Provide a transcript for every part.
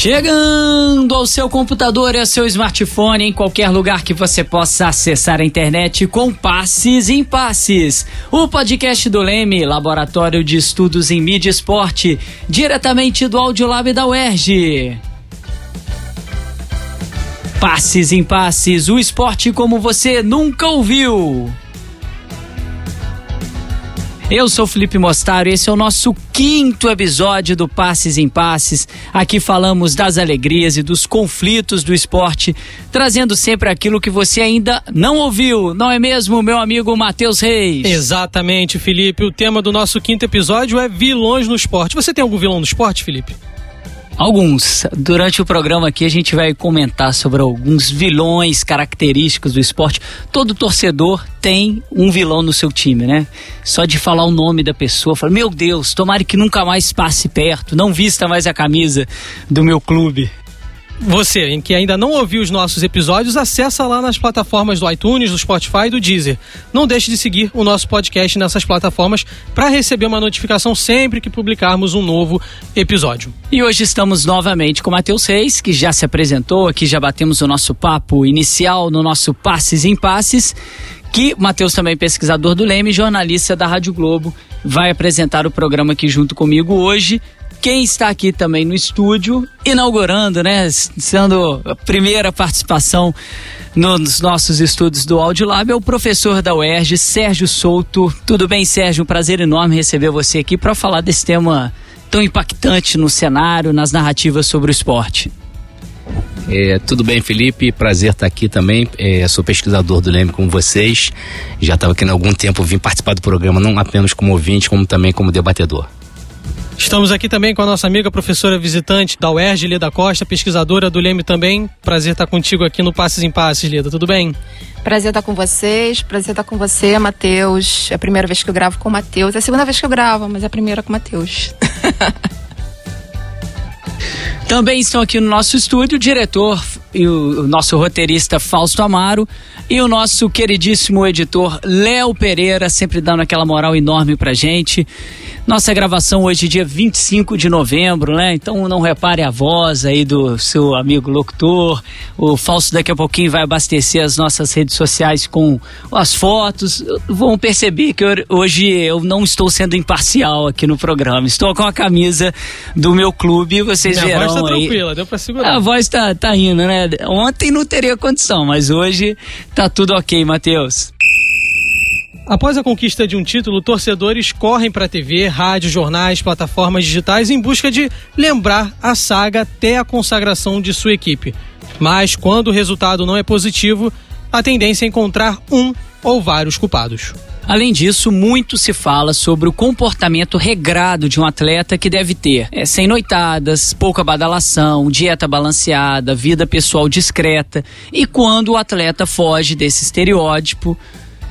Chegando ao seu computador e ao seu smartphone em qualquer lugar que você possa acessar a internet com Passes em Passes. O podcast do Leme, Laboratório de Estudos em Mídia e Esporte, diretamente do Audiolab da UERJ. Passes em Passes, o esporte como você nunca ouviu. Eu sou Felipe Mostaro e esse é o nosso quinto episódio do Passes em Passes. Aqui falamos das alegrias e dos conflitos do esporte, trazendo sempre aquilo que você ainda não ouviu, não é mesmo, meu amigo Matheus Reis? Exatamente, Felipe. O tema do nosso quinto episódio é vilões no esporte. Você tem algum vilão no esporte, Felipe? Alguns. Durante o programa aqui a gente vai comentar sobre alguns vilões característicos do esporte. Todo torcedor tem um vilão no seu time, né? Só de falar o nome da pessoa, fala: "Meu Deus, tomara que nunca mais passe perto, não vista mais a camisa do meu clube". Você, em que ainda não ouviu os nossos episódios, acessa lá nas plataformas do iTunes, do Spotify e do Deezer. Não deixe de seguir o nosso podcast nessas plataformas para receber uma notificação sempre que publicarmos um novo episódio. E hoje estamos novamente com o Matheus Reis, que já se apresentou, aqui já batemos o nosso papo inicial no nosso Passes em Passes que Matheus também pesquisador do Leme, jornalista da Rádio Globo, vai apresentar o programa aqui junto comigo hoje. Quem está aqui também no estúdio, inaugurando, né? Sendo a primeira participação nos nossos estudos do Audiolab, é o professor da UERJ, Sérgio Souto. Tudo bem, Sérgio? Um prazer enorme receber você aqui para falar desse tema tão impactante no cenário, nas narrativas sobre o esporte. É, tudo bem, Felipe? Prazer estar aqui também. É, sou pesquisador do Leme com vocês. Já estava aqui há algum tempo, vim participar do programa, não apenas como ouvinte, como também como debatedor. Estamos aqui também com a nossa amiga professora visitante da UERJ, Leda Costa, pesquisadora do Leme também. Prazer estar contigo aqui no Passes em Passes, Leda. Tudo bem? Prazer estar com vocês, prazer estar com você, Matheus. É a primeira vez que eu gravo com o Matheus. É a segunda vez que eu gravo, mas é a primeira com o Matheus. Também estão aqui no nosso estúdio o diretor e o, o nosso roteirista Fausto Amaro e o nosso queridíssimo editor Léo Pereira, sempre dando aquela moral enorme pra gente. Nossa gravação hoje, dia 25 de novembro, né? Então não repare a voz aí do seu amigo locutor. O Fausto daqui a pouquinho vai abastecer as nossas redes sociais com as fotos. Vão perceber que hoje eu não estou sendo imparcial aqui no programa. Estou com a camisa do meu clube, vocês Minha verão voz tá aí. tranquila, deu pra segurar. A voz tá, tá indo, né? Ontem não teria condição, mas hoje tá tudo ok, Matheus. Após a conquista de um título, torcedores correm para TV, rádio, jornais, plataformas digitais em busca de lembrar a saga até a consagração de sua equipe. Mas quando o resultado não é positivo, a tendência é encontrar um ou vários culpados. Além disso, muito se fala sobre o comportamento regrado de um atleta que deve ter é, sem noitadas, pouca badalação, dieta balanceada, vida pessoal discreta. E quando o atleta foge desse estereótipo,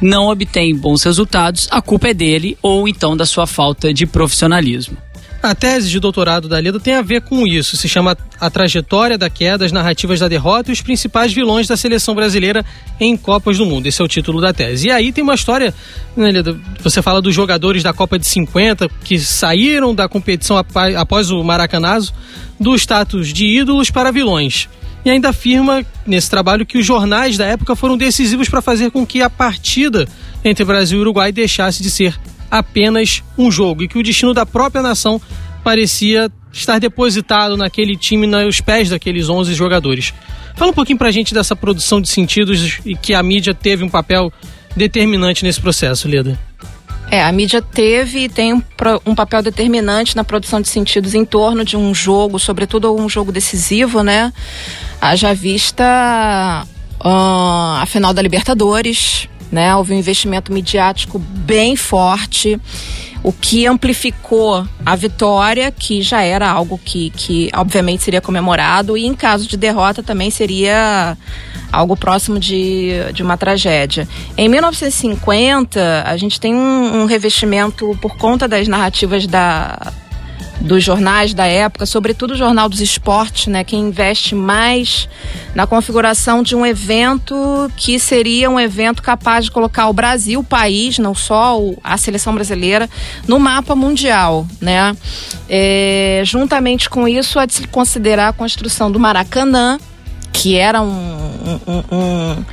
não obtém bons resultados, a culpa é dele ou então da sua falta de profissionalismo. A tese de doutorado da Leda tem a ver com isso. Se chama A Trajetória da Queda, as Narrativas da Derrota e os Principais Vilões da Seleção Brasileira em Copas do Mundo. Esse é o título da tese. E aí tem uma história, né, Leda? Você fala dos jogadores da Copa de 50 que saíram da competição após o Maracanazo do status de ídolos para vilões e ainda afirma nesse trabalho que os jornais da época foram decisivos para fazer com que a partida entre Brasil e Uruguai deixasse de ser apenas um jogo e que o destino da própria nação parecia estar depositado naquele time, nos pés daqueles 11 jogadores. Fala um pouquinho pra gente dessa produção de sentidos e que a mídia teve um papel determinante nesse processo, Leda. É, a mídia teve e tem um, um, papel determinante na produção de sentidos em torno de um jogo, sobretudo um jogo decisivo, né? Haja vista uh, a final da Libertadores, né? Houve um investimento midiático bem forte, o que amplificou a vitória, que já era algo que, que obviamente seria comemorado, e em caso de derrota também seria algo próximo de, de uma tragédia. Em 1950, a gente tem um, um revestimento por conta das narrativas da dos jornais da época, sobretudo o Jornal dos Esportes, né, que investe mais na configuração de um evento que seria um evento capaz de colocar o Brasil, o país, não só a seleção brasileira, no mapa mundial, né? É, juntamente com isso, há de se considerar a construção do Maracanã, que era um, um, um,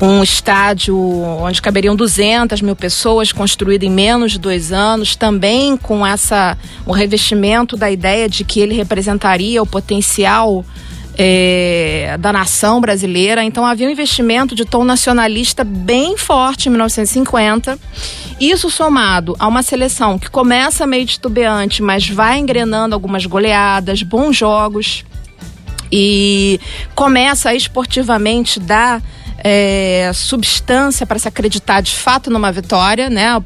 um estádio onde caberiam 200 mil pessoas, construído em menos de dois anos, também com essa o revestimento da ideia de que ele representaria o potencial é, da nação brasileira. Então havia um investimento de tom nacionalista bem forte em 1950. Isso somado a uma seleção que começa meio titubeante, mas vai engrenando algumas goleadas, bons jogos e começa a esportivamente dar é, substância para se acreditar de fato numa vitória, né?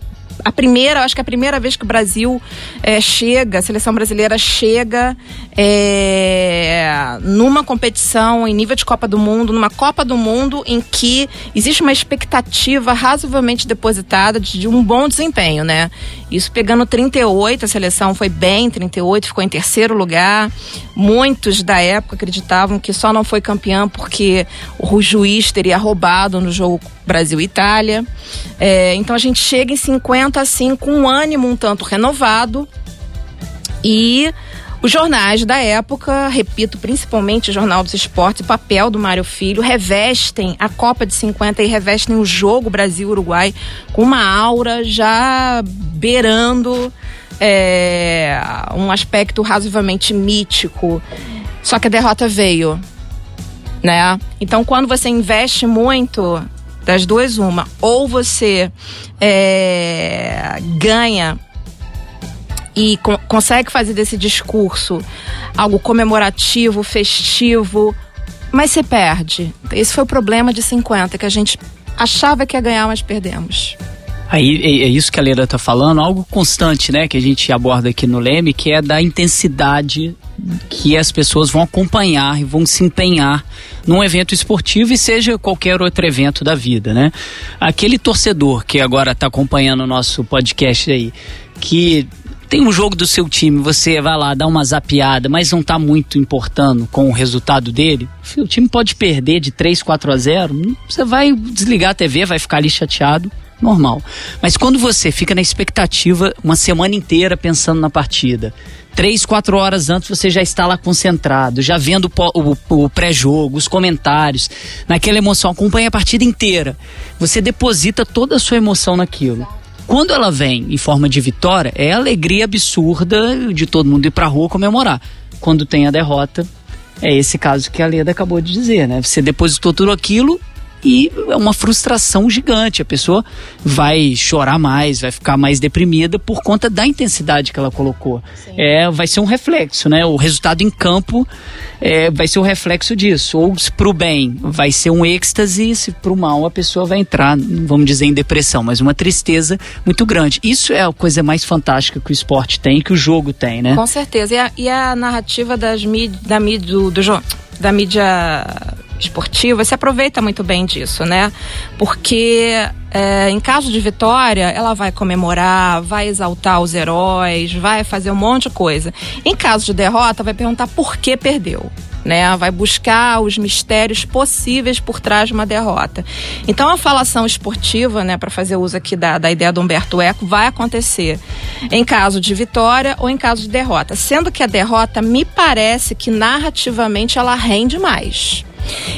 a primeira, acho que é a primeira vez que o Brasil é, chega, a seleção brasileira chega é, numa competição em nível de Copa do Mundo, numa Copa do Mundo em que existe uma expectativa razoavelmente depositada de, de um bom desempenho, né? Isso pegando 38, a seleção foi bem, 38, ficou em terceiro lugar. Muitos da época acreditavam que só não foi campeão porque o juiz teria roubado no jogo Brasil-Itália. É, então a gente chega em 50 assim com um ânimo um tanto renovado e os jornais da época, repito, principalmente o Jornal dos Esportes, o papel do Mário Filho, revestem a Copa de 50 e revestem o jogo Brasil-Uruguai com uma aura já beirando é, um aspecto razoavelmente mítico. Só que a derrota veio, né? Então, quando você investe muito, das duas, uma, ou você é, ganha e co consegue fazer desse discurso algo comemorativo, festivo, mas você perde. Esse foi o problema de 50, que a gente achava que ia ganhar, mas perdemos. Aí é, é isso que a Leira está falando, algo constante, né, que a gente aborda aqui no Leme, que é da intensidade que as pessoas vão acompanhar e vão se empenhar num evento esportivo e seja qualquer outro evento da vida, né? Aquele torcedor que agora está acompanhando o nosso podcast aí, que tem um jogo do seu time, você vai lá, dá uma zapiada, mas não está muito importando com o resultado dele, o time pode perder de 3, 4 a 0, você vai desligar a TV, vai ficar ali chateado normal. Mas quando você fica na expectativa uma semana inteira pensando na partida, três, quatro horas antes você já está lá concentrado, já vendo o, o, o pré-jogo, os comentários, naquela emoção, acompanha a partida inteira. Você deposita toda a sua emoção naquilo. Quando ela vem em forma de vitória, é alegria absurda de todo mundo ir pra rua comemorar. Quando tem a derrota, é esse caso que a Leda acabou de dizer, né? Você depositou tudo aquilo, e é uma frustração gigante. A pessoa vai chorar mais, vai ficar mais deprimida por conta da intensidade que ela colocou. É, vai ser um reflexo, né? O resultado em campo é, vai ser o um reflexo disso. Ou se pro bem vai ser um êxtase, se pro mal a pessoa vai entrar, vamos dizer, em depressão, mas uma tristeza muito grande. Isso é a coisa mais fantástica que o esporte tem, que o jogo tem, né? Com certeza. E a, e a narrativa das mídia, da mídia do, do, da mídia esportiva se aproveita muito bem disso, né? Porque é, em caso de vitória, ela vai comemorar, vai exaltar os heróis, vai fazer um monte de coisa. Em caso de derrota, vai perguntar por que perdeu. Né, vai buscar os mistérios possíveis por trás de uma derrota. Então a falação esportiva, né, para fazer uso aqui da, da ideia do Humberto Eco, vai acontecer em caso de vitória ou em caso de derrota. Sendo que a derrota me parece que narrativamente ela rende mais.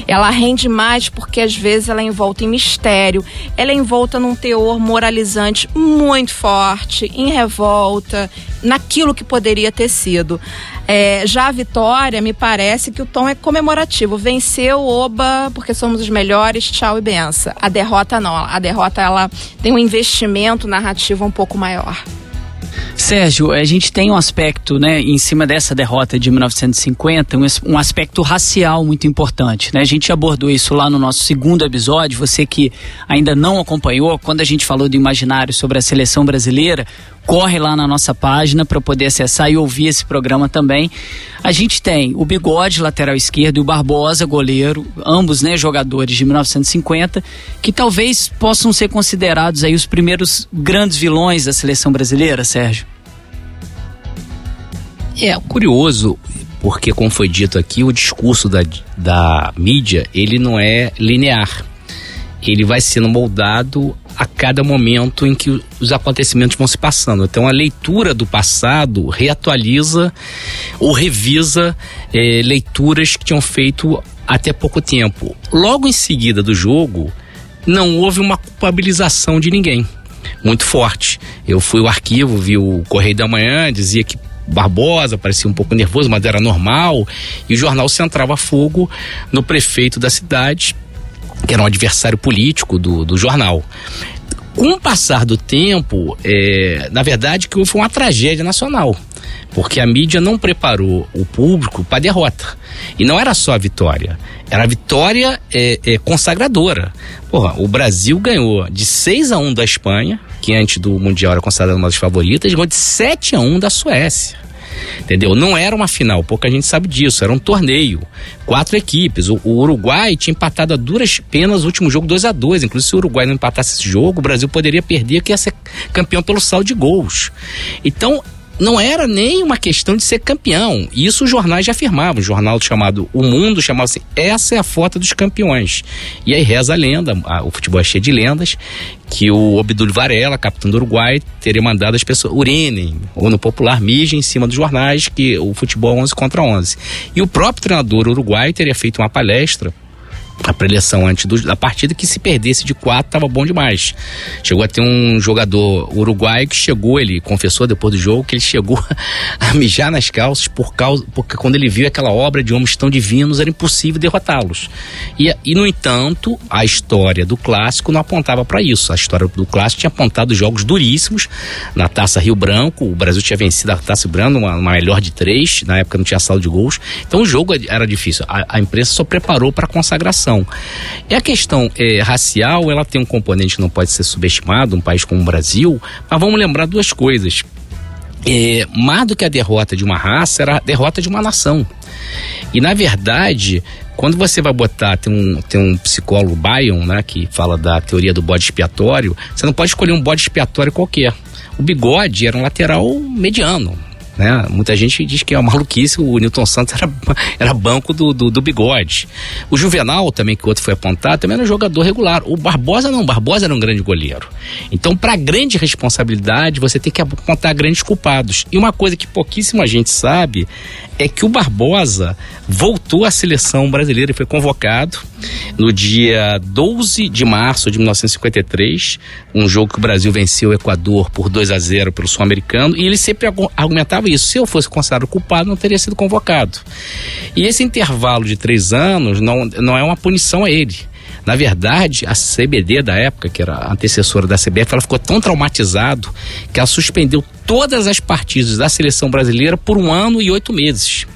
Ela rende mais porque às vezes ela é envolta em mistério, ela é envolta num teor moralizante muito forte, em revolta, naquilo que poderia ter sido. É, já a vitória, me parece que o tom é comemorativo. Venceu, oba, porque somos os melhores, tchau e benção. A derrota não. A derrota ela tem um investimento narrativo um pouco maior. Sérgio, a gente tem um aspecto, né, em cima dessa derrota de 1950, um, aspecto racial muito importante, né? A gente abordou isso lá no nosso segundo episódio. Você que ainda não acompanhou, quando a gente falou do imaginário sobre a seleção brasileira, corre lá na nossa página para poder acessar e ouvir esse programa também. A gente tem o Bigode, lateral esquerdo, e o Barbosa, goleiro, ambos né, jogadores de 1950, que talvez possam ser considerados aí os primeiros grandes vilões da seleção brasileira, Sérgio. É curioso, porque como foi dito aqui, o discurso da, da mídia, ele não é linear. Ele vai sendo moldado a cada momento em que os acontecimentos vão se passando. Então a leitura do passado reatualiza ou revisa é, leituras que tinham feito até pouco tempo. Logo em seguida do jogo, não houve uma culpabilização de ninguém muito forte. Eu fui ao arquivo, vi o Correio da Manhã, dizia que Barbosa parecia um pouco nervoso, mas era normal. E o jornal centrava fogo no prefeito da cidade, que era um adversário político do, do jornal. Com o passar do tempo, é, na verdade, que foi uma tragédia nacional porque a mídia não preparou o público para a derrota. E não era só a vitória, era a vitória é, é, consagradora. Porra, o Brasil ganhou de 6 a 1 da Espanha, que antes do Mundial era considerada uma das favoritas, ganhou de 7 a 1 da Suécia. Entendeu? Não era uma final, pouca gente sabe disso, era um torneio. Quatro equipes. O, o Uruguai tinha empatado a duras penas o último jogo 2 a 2 Inclusive, se o Uruguai não empatasse esse jogo, o Brasil poderia perder, que ia ser campeão pelo saldo de gols. Então, não era nem uma questão de ser campeão. Isso os jornais já afirmavam. O jornal chamado O Mundo chamava assim: essa é a foto dos campeões. E aí reza a lenda, a, o futebol é cheio de lendas, que o Obdul Varela, capitão do Uruguai, teria mandado as pessoas urinem, ou no popular mijem em cima dos jornais, que o futebol é 11 contra 11. E o próprio treinador uruguai teria feito uma palestra a preleção antes do, da partida que se perdesse de quatro tava bom demais. Chegou a ter um jogador uruguaio que chegou, ele confessou depois do jogo que ele chegou a mijar nas calças por causa porque quando ele viu aquela obra de homens tão divinos era impossível derrotá-los. E, e no entanto, a história do clássico não apontava para isso. A história do clássico tinha apontado jogos duríssimos na Taça Rio Branco, o Brasil tinha vencido a Taça Rio Branco, uma, uma melhor de três, na época não tinha saldo de gols. Então o jogo era difícil. A, a imprensa só preparou para a consagração e a questão é, racial, ela tem um componente que não pode ser subestimado, um país como o Brasil, mas vamos lembrar duas coisas. É, mais do que a derrota de uma raça, era a derrota de uma nação. E na verdade, quando você vai botar, tem um, tem um psicólogo Bayon, né, que fala da teoria do bode expiatório, você não pode escolher um bode expiatório qualquer. O bigode era um lateral mediano, né? Muita gente diz que é uma maluquice, o Newton Santos era, era banco do, do, do, bigode. O Juvenal, também, que outro foi apontado, também era um jogador regular. O Barbosa não, o Barbosa era um grande goleiro. Então, para grande responsabilidade, você tem que apontar grandes culpados. E uma coisa que pouquíssima gente sabe é que o Barbosa voltou à seleção brasileira e foi convocado no dia 12 de março de 1953, um jogo que o Brasil venceu o Equador por 2 a 0 pelo Sul-Americano, e ele sempre argumentava isso: se eu fosse considerado culpado, não teria sido convocado. E esse intervalo de três anos não, não é uma punição a ele. Na verdade, a CBD da época, que era antecessora da CBF, ela ficou tão traumatizado que ela suspendeu todas as partidas da seleção brasileira por um ano e oito meses.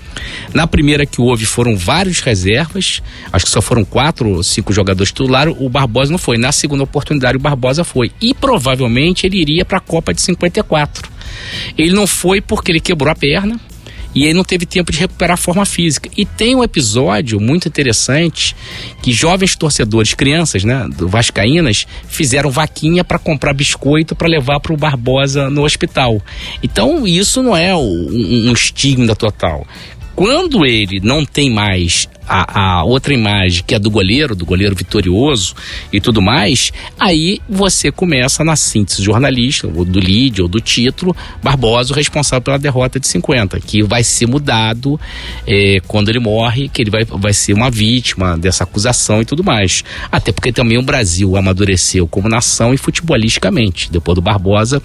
Na primeira que houve foram vários reservas, acho que só foram quatro ou cinco jogadores titulares, o Barbosa não foi. Na segunda oportunidade o Barbosa foi. E provavelmente ele iria para a Copa de 54. Ele não foi porque ele quebrou a perna, e ele não teve tempo de recuperar a forma física. E tem um episódio muito interessante que jovens torcedores, crianças, né, do Vascaínas, fizeram vaquinha para comprar biscoito para levar para o Barbosa no hospital. Então isso não é um, um estigma total. Quando ele não tem mais a, a, outra imagem, que é do goleiro, do goleiro vitorioso e tudo mais, aí você começa na síntese jornalista, ou do lead, ou do título, Barbosa, o responsável pela derrota de 50, que vai ser mudado é, quando ele morre, que ele vai, vai ser uma vítima dessa acusação e tudo mais. Até porque também o Brasil amadureceu como nação e futebolisticamente. Depois do Barbosa,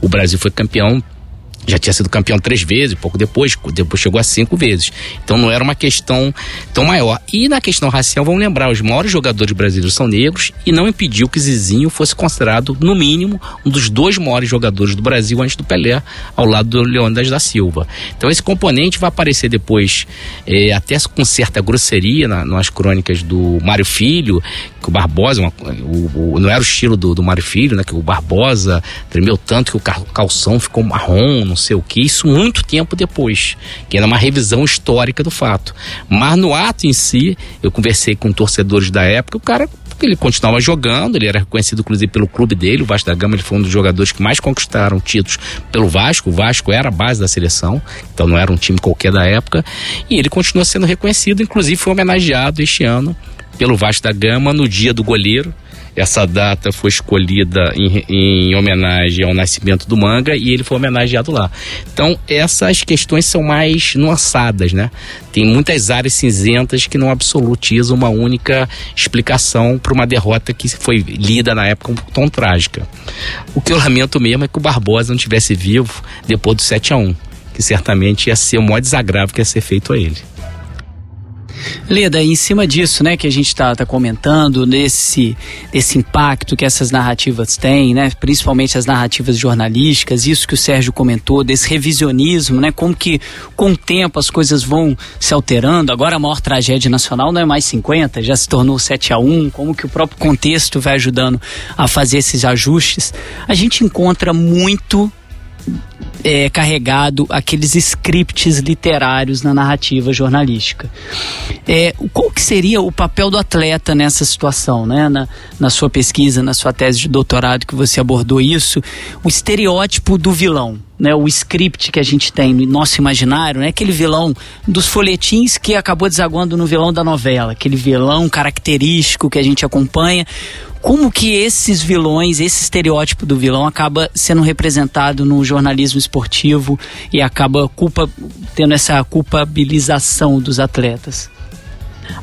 o Brasil foi campeão já tinha sido campeão três vezes, pouco depois, depois chegou a cinco vezes. Então não era uma questão tão maior. E na questão racial, vamos lembrar, os maiores jogadores brasileiros são negros e não impediu que Zizinho fosse considerado, no mínimo, um dos dois maiores jogadores do Brasil antes do Pelé, ao lado do Leônidas da Silva. Então esse componente vai aparecer depois, é, até com certa grosseria na, nas crônicas do Mário Filho, que o Barbosa, uma, o, o, não era o estilo do, do Mário Filho, né? Que o Barbosa tremeu tanto que o calção ficou marrom, não sei o que, isso muito tempo depois, que era uma revisão histórica do fato. Mas no ato em si, eu conversei com torcedores da época, o cara ele continuava jogando, ele era reconhecido inclusive pelo clube dele, o Vasco da Gama, ele foi um dos jogadores que mais conquistaram títulos pelo Vasco, o Vasco era a base da seleção, então não era um time qualquer da época, e ele continua sendo reconhecido, inclusive foi homenageado este ano pelo Vasco da Gama no dia do goleiro, essa data foi escolhida em, em, homenagem ao nascimento do manga e ele foi homenageado lá. Então, essas questões são mais nuançadas, né? Tem muitas áreas cinzentas que não absolutizam uma única explicação para uma derrota que foi lida na época como tão trágica. O que eu lamento mesmo é que o Barbosa não tivesse vivo depois do 7 a 1 que certamente ia ser o maior desagravo que ia ser feito a ele. Leda, em cima disso, né, que a gente está tá comentando, nesse esse impacto que essas narrativas têm, né, principalmente as narrativas jornalísticas, isso que o Sérgio comentou, desse revisionismo, né, como que com o tempo as coisas vão se alterando. Agora a maior tragédia nacional não é mais 50, já se tornou 7 a 1 como que o próprio contexto vai ajudando a fazer esses ajustes. A gente encontra muito é, carregado aqueles scripts literários na narrativa jornalística. É, qual que seria o papel do atleta nessa situação, né? Na, na sua pesquisa, na sua tese de doutorado que você abordou isso, o estereótipo do vilão, né, o script que a gente tem no nosso imaginário, né, aquele vilão dos folhetins que acabou desaguando no vilão da novela, aquele vilão característico que a gente acompanha como que esses vilões, esse estereótipo do vilão acaba sendo representado no jornalismo esportivo e acaba culpa, tendo essa culpabilização dos atletas?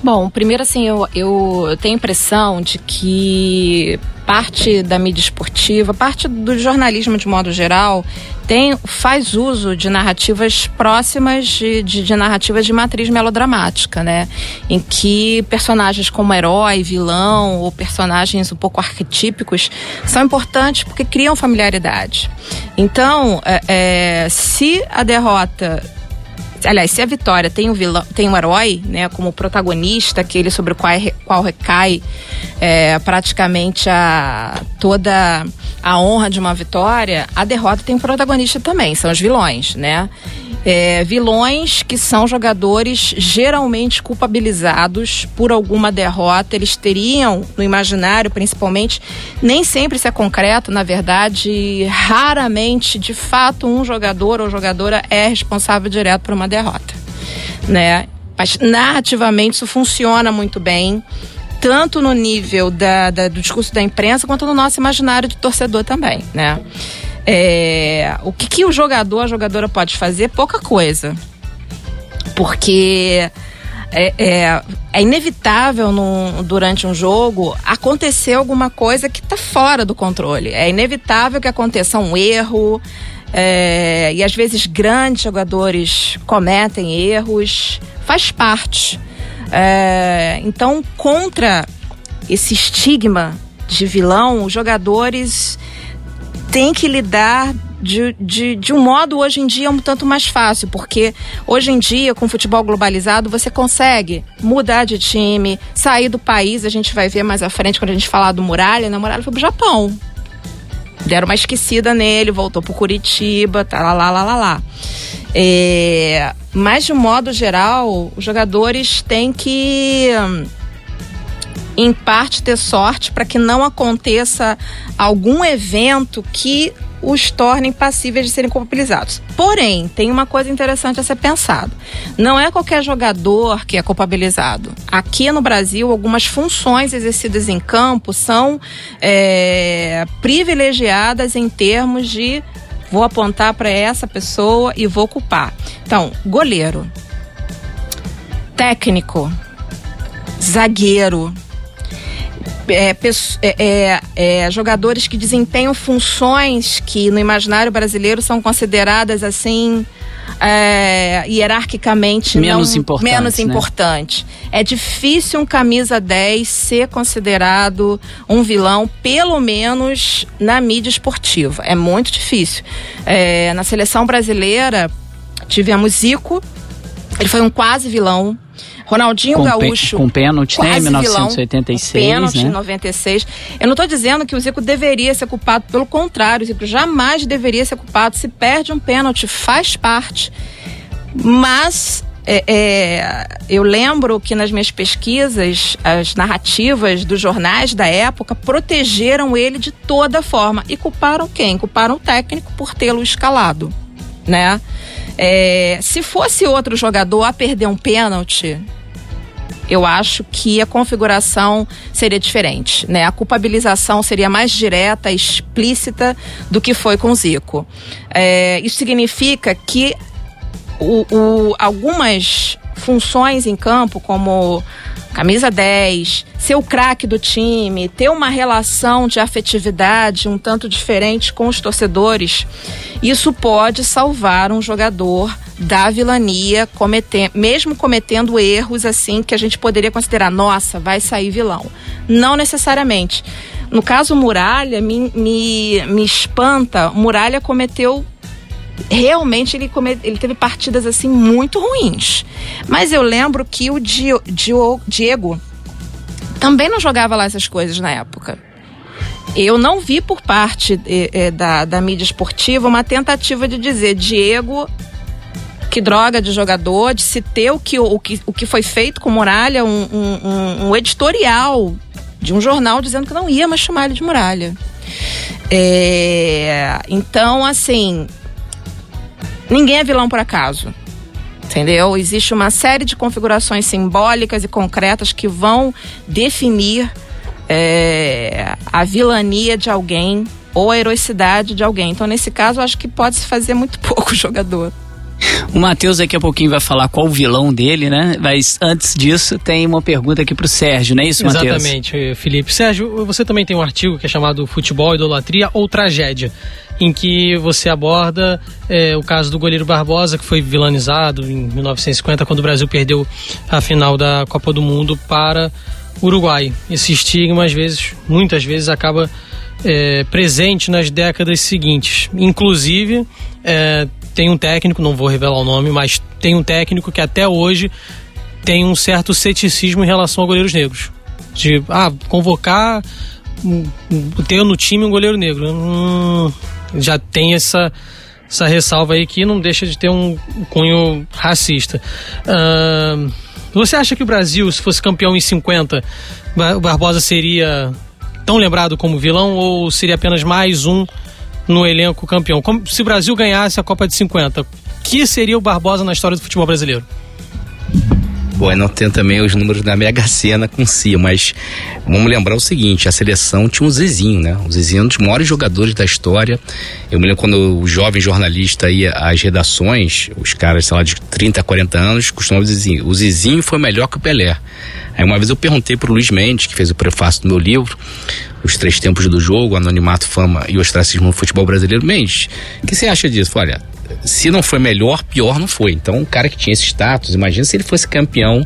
Bom, primeiro assim, eu, eu tenho a impressão de que parte da mídia esportiva, parte do jornalismo de modo geral, tem, faz uso de narrativas próximas de, de, de, narrativas de matriz melodramática, né? Em que personagens como herói, vilão ou personagens um pouco arquetípicos são importantes porque criam familiaridade. Então, é, é, se a derrota aliás, se a Vitória tem um vilão, tem um herói, né, como protagonista, aquele sobre o qual, qual recai é, praticamente a toda a honra de uma vitória, a derrota tem um protagonista também, são os vilões, né? É, vilões que são jogadores geralmente culpabilizados por alguma derrota, eles teriam no imaginário, principalmente, nem sempre isso é concreto, na verdade, raramente, de fato, um jogador ou jogadora é responsável direto por uma derrota, né? Mas narrativamente isso funciona muito bem tanto no nível da, da, do discurso da imprensa quanto no nosso imaginário de torcedor também, né? É, o que, que o jogador, a jogadora pode fazer? Pouca coisa. Porque é, é, é inevitável num, durante um jogo acontecer alguma coisa que está fora do controle. É inevitável que aconteça um erro. É, e às vezes grandes jogadores cometem erros, faz parte. É, então, contra esse estigma de vilão, os jogadores tem que lidar de, de, de, um modo hoje em dia um tanto mais fácil, porque hoje em dia, com o futebol globalizado, você consegue mudar de time, sair do país. A gente vai ver mais à frente quando a gente falar do Muralha, né? Muralha foi pro Japão. Deram uma esquecida nele, voltou pro Curitiba, tá lá, lá, lá, lá, lá. É, mas, de modo geral, os jogadores têm que em parte ter sorte para que não aconteça algum evento que os tornem passíveis de serem culpabilizados. Porém, tem uma coisa interessante a ser pensado. Não é qualquer jogador que é culpabilizado. Aqui no Brasil, algumas funções exercidas em campo são é, privilegiadas em termos de vou apontar para essa pessoa e vou culpar. Então, goleiro, técnico, zagueiro, é, é, é, é, jogadores que desempenham funções que no imaginário brasileiro são consideradas assim é, hierarquicamente menos não, importante. Menos né? importante. É difícil um camisa 10 ser considerado um vilão, pelo menos na mídia esportiva. É muito difícil. É, na seleção brasileira, tivemos Zico, ele foi um quase vilão. Ronaldinho com Gaúcho. Com pênalti, né? Em 1986. Vilão, pênalti né? em 96. Eu não estou dizendo que o Zico deveria ser culpado, pelo contrário, o Zico jamais deveria ser culpado. Se perde um pênalti, faz parte. Mas é, é, eu lembro que nas minhas pesquisas, as narrativas dos jornais da época protegeram ele de toda forma. E culparam quem? Culparam o técnico por tê-lo escalado, né? É, se fosse outro jogador a perder um pênalti, eu acho que a configuração seria diferente, né? A culpabilização seria mais direta, explícita do que foi com Zico. É, isso significa que o, o, algumas funções em campo, como camisa 10, ser o craque do time, ter uma relação de afetividade um tanto diferente com os torcedores, isso pode salvar um jogador da vilania, cometendo, mesmo cometendo erros assim que a gente poderia considerar, nossa, vai sair vilão. Não necessariamente. No caso Muralha, me, me, me espanta, Muralha cometeu realmente ele, come, ele teve partidas assim muito ruins. Mas eu lembro que o Dio, Dio, Diego também não jogava lá essas coisas na época. Eu não vi por parte é, da, da mídia esportiva uma tentativa de dizer Diego que droga de jogador, de se ter o que, o que, o que foi feito com Muralha, um, um, um editorial de um jornal dizendo que não ia mais chamar ele de Muralha. É, então, assim, Ninguém é vilão por acaso. Entendeu? Existe uma série de configurações simbólicas e concretas que vão definir é, a vilania de alguém ou a heroicidade de alguém. Então, nesse caso, acho que pode se fazer muito pouco jogador. O Matheus daqui a pouquinho vai falar qual o vilão dele, né? Mas antes disso, tem uma pergunta aqui pro Sérgio, não é isso, Matheus? Exatamente, Felipe. Sérgio, você também tem um artigo que é chamado Futebol, Idolatria ou Tragédia, em que você aborda é, o caso do goleiro Barbosa, que foi vilanizado em 1950, quando o Brasil perdeu a final da Copa do Mundo para o Uruguai. Esse estigma, às vezes, muitas vezes, acaba é, presente nas décadas seguintes. Inclusive, é, tem um técnico, não vou revelar o nome, mas tem um técnico que até hoje tem um certo ceticismo em relação a goleiros negros. De, ah, convocar, ter no time um goleiro negro. Hum, já tem essa, essa ressalva aí que não deixa de ter um cunho racista. Uh, você acha que o Brasil, se fosse campeão em 50, o Barbosa seria tão lembrado como vilão ou seria apenas mais um no elenco campeão. Como, se o Brasil ganhasse a Copa de 50, que seria o Barbosa na história do futebol brasileiro? Não tenho também os números da Mega Sena com si, mas vamos lembrar o seguinte: a seleção tinha um Zezinho, né? O Zezinho é um dos maiores jogadores da história. Eu me lembro quando o jovem jornalista ia às redações, os caras, sei lá, de 30, 40 anos, costumavam dizer assim, o Zezinho foi melhor que o Pelé. Aí uma vez eu perguntei pro Luiz Mendes, que fez o prefácio do meu livro, Os Três Tempos do Jogo, Anonimato, Fama e Ostracismo no Futebol Brasileiro. Mendes, o que você acha disso? Olha, se não foi melhor, pior não foi. Então, um cara que tinha esse status, imagina se ele fosse campeão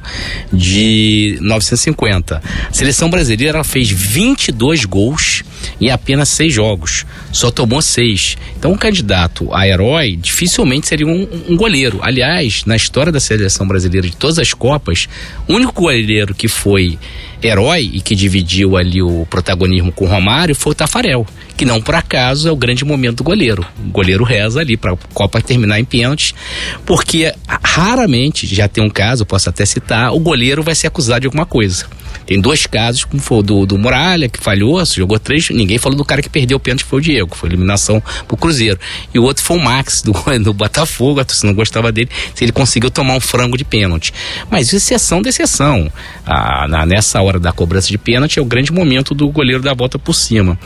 de 950. A seleção brasileira fez 22 gols em apenas seis jogos. Só tomou seis. Então, um candidato a herói dificilmente seria um, um goleiro. Aliás, na história da seleção brasileira de todas as Copas, o único goleiro que foi herói e que dividiu ali o protagonismo com o Romário foi o Tafarel, que não por acaso é o grande momento do goleiro. O goleiro reza ali para a Copa terminar em pênaltis, porque raramente, já tem um caso, posso até citar, o goleiro vai ser acusado de alguma coisa. Tem dois casos, como foi do, do Muralha, que falhou, jogou três, ninguém falou do cara que perdeu o pênalti, foi o Diego, foi eliminação pro Cruzeiro. E o outro foi o Max, do, do Botafogo, torcida não gostava dele, se ele conseguiu tomar um frango de pênalti. Mas exceção da exceção. Ah, na, nessa hora da cobrança de pênalti é o grande momento do goleiro da volta por cima.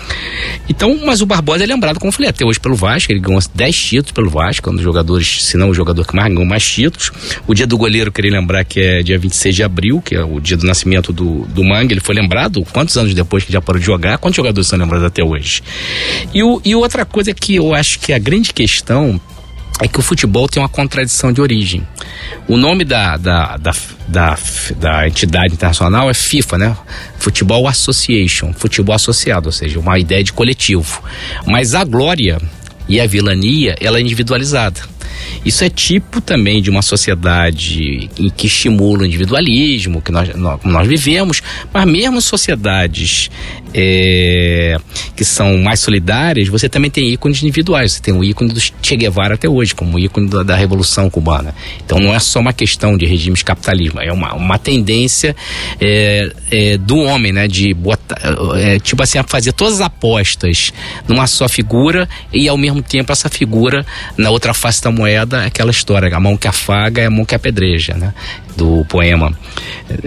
Então, mas o Barbosa é lembrado, como eu falei, até hoje pelo Vasco, ele ganhou 10 títulos pelo Vasco, um dos jogadores, se não o jogador que mais ganhou mais títulos. O dia do goleiro, queria lembrar que é dia 26 de abril, que é o dia do nascimento do, do Mangue, ele foi lembrado quantos anos depois que já parou de jogar, quantos jogadores são lembrados até hoje? E, o, e outra coisa que eu acho que é a grande questão é que o futebol tem uma contradição de origem. O nome da, da, da, da, da entidade internacional é FIFA, né? Futebol Association, futebol associado, ou seja, uma ideia de coletivo. Mas a glória e a vilania, ela é individualizada. Isso é tipo também de uma sociedade que estimula o individualismo, que nós, nós, nós vivemos, mas mesmo sociedades é, que são mais solidárias, você também tem ícones individuais. Você tem o ícone do Che Guevara até hoje, como ícone da, da Revolução Cubana. Então não é só uma questão de regimes capitalismo, é uma, uma tendência é, é, do homem, né? De botar, é, tipo assim, fazer todas as apostas numa só figura e ao mesmo tempo essa figura na outra face da moeda, aquela história, a mão que afaga é a mão que apedreja, né? Do poema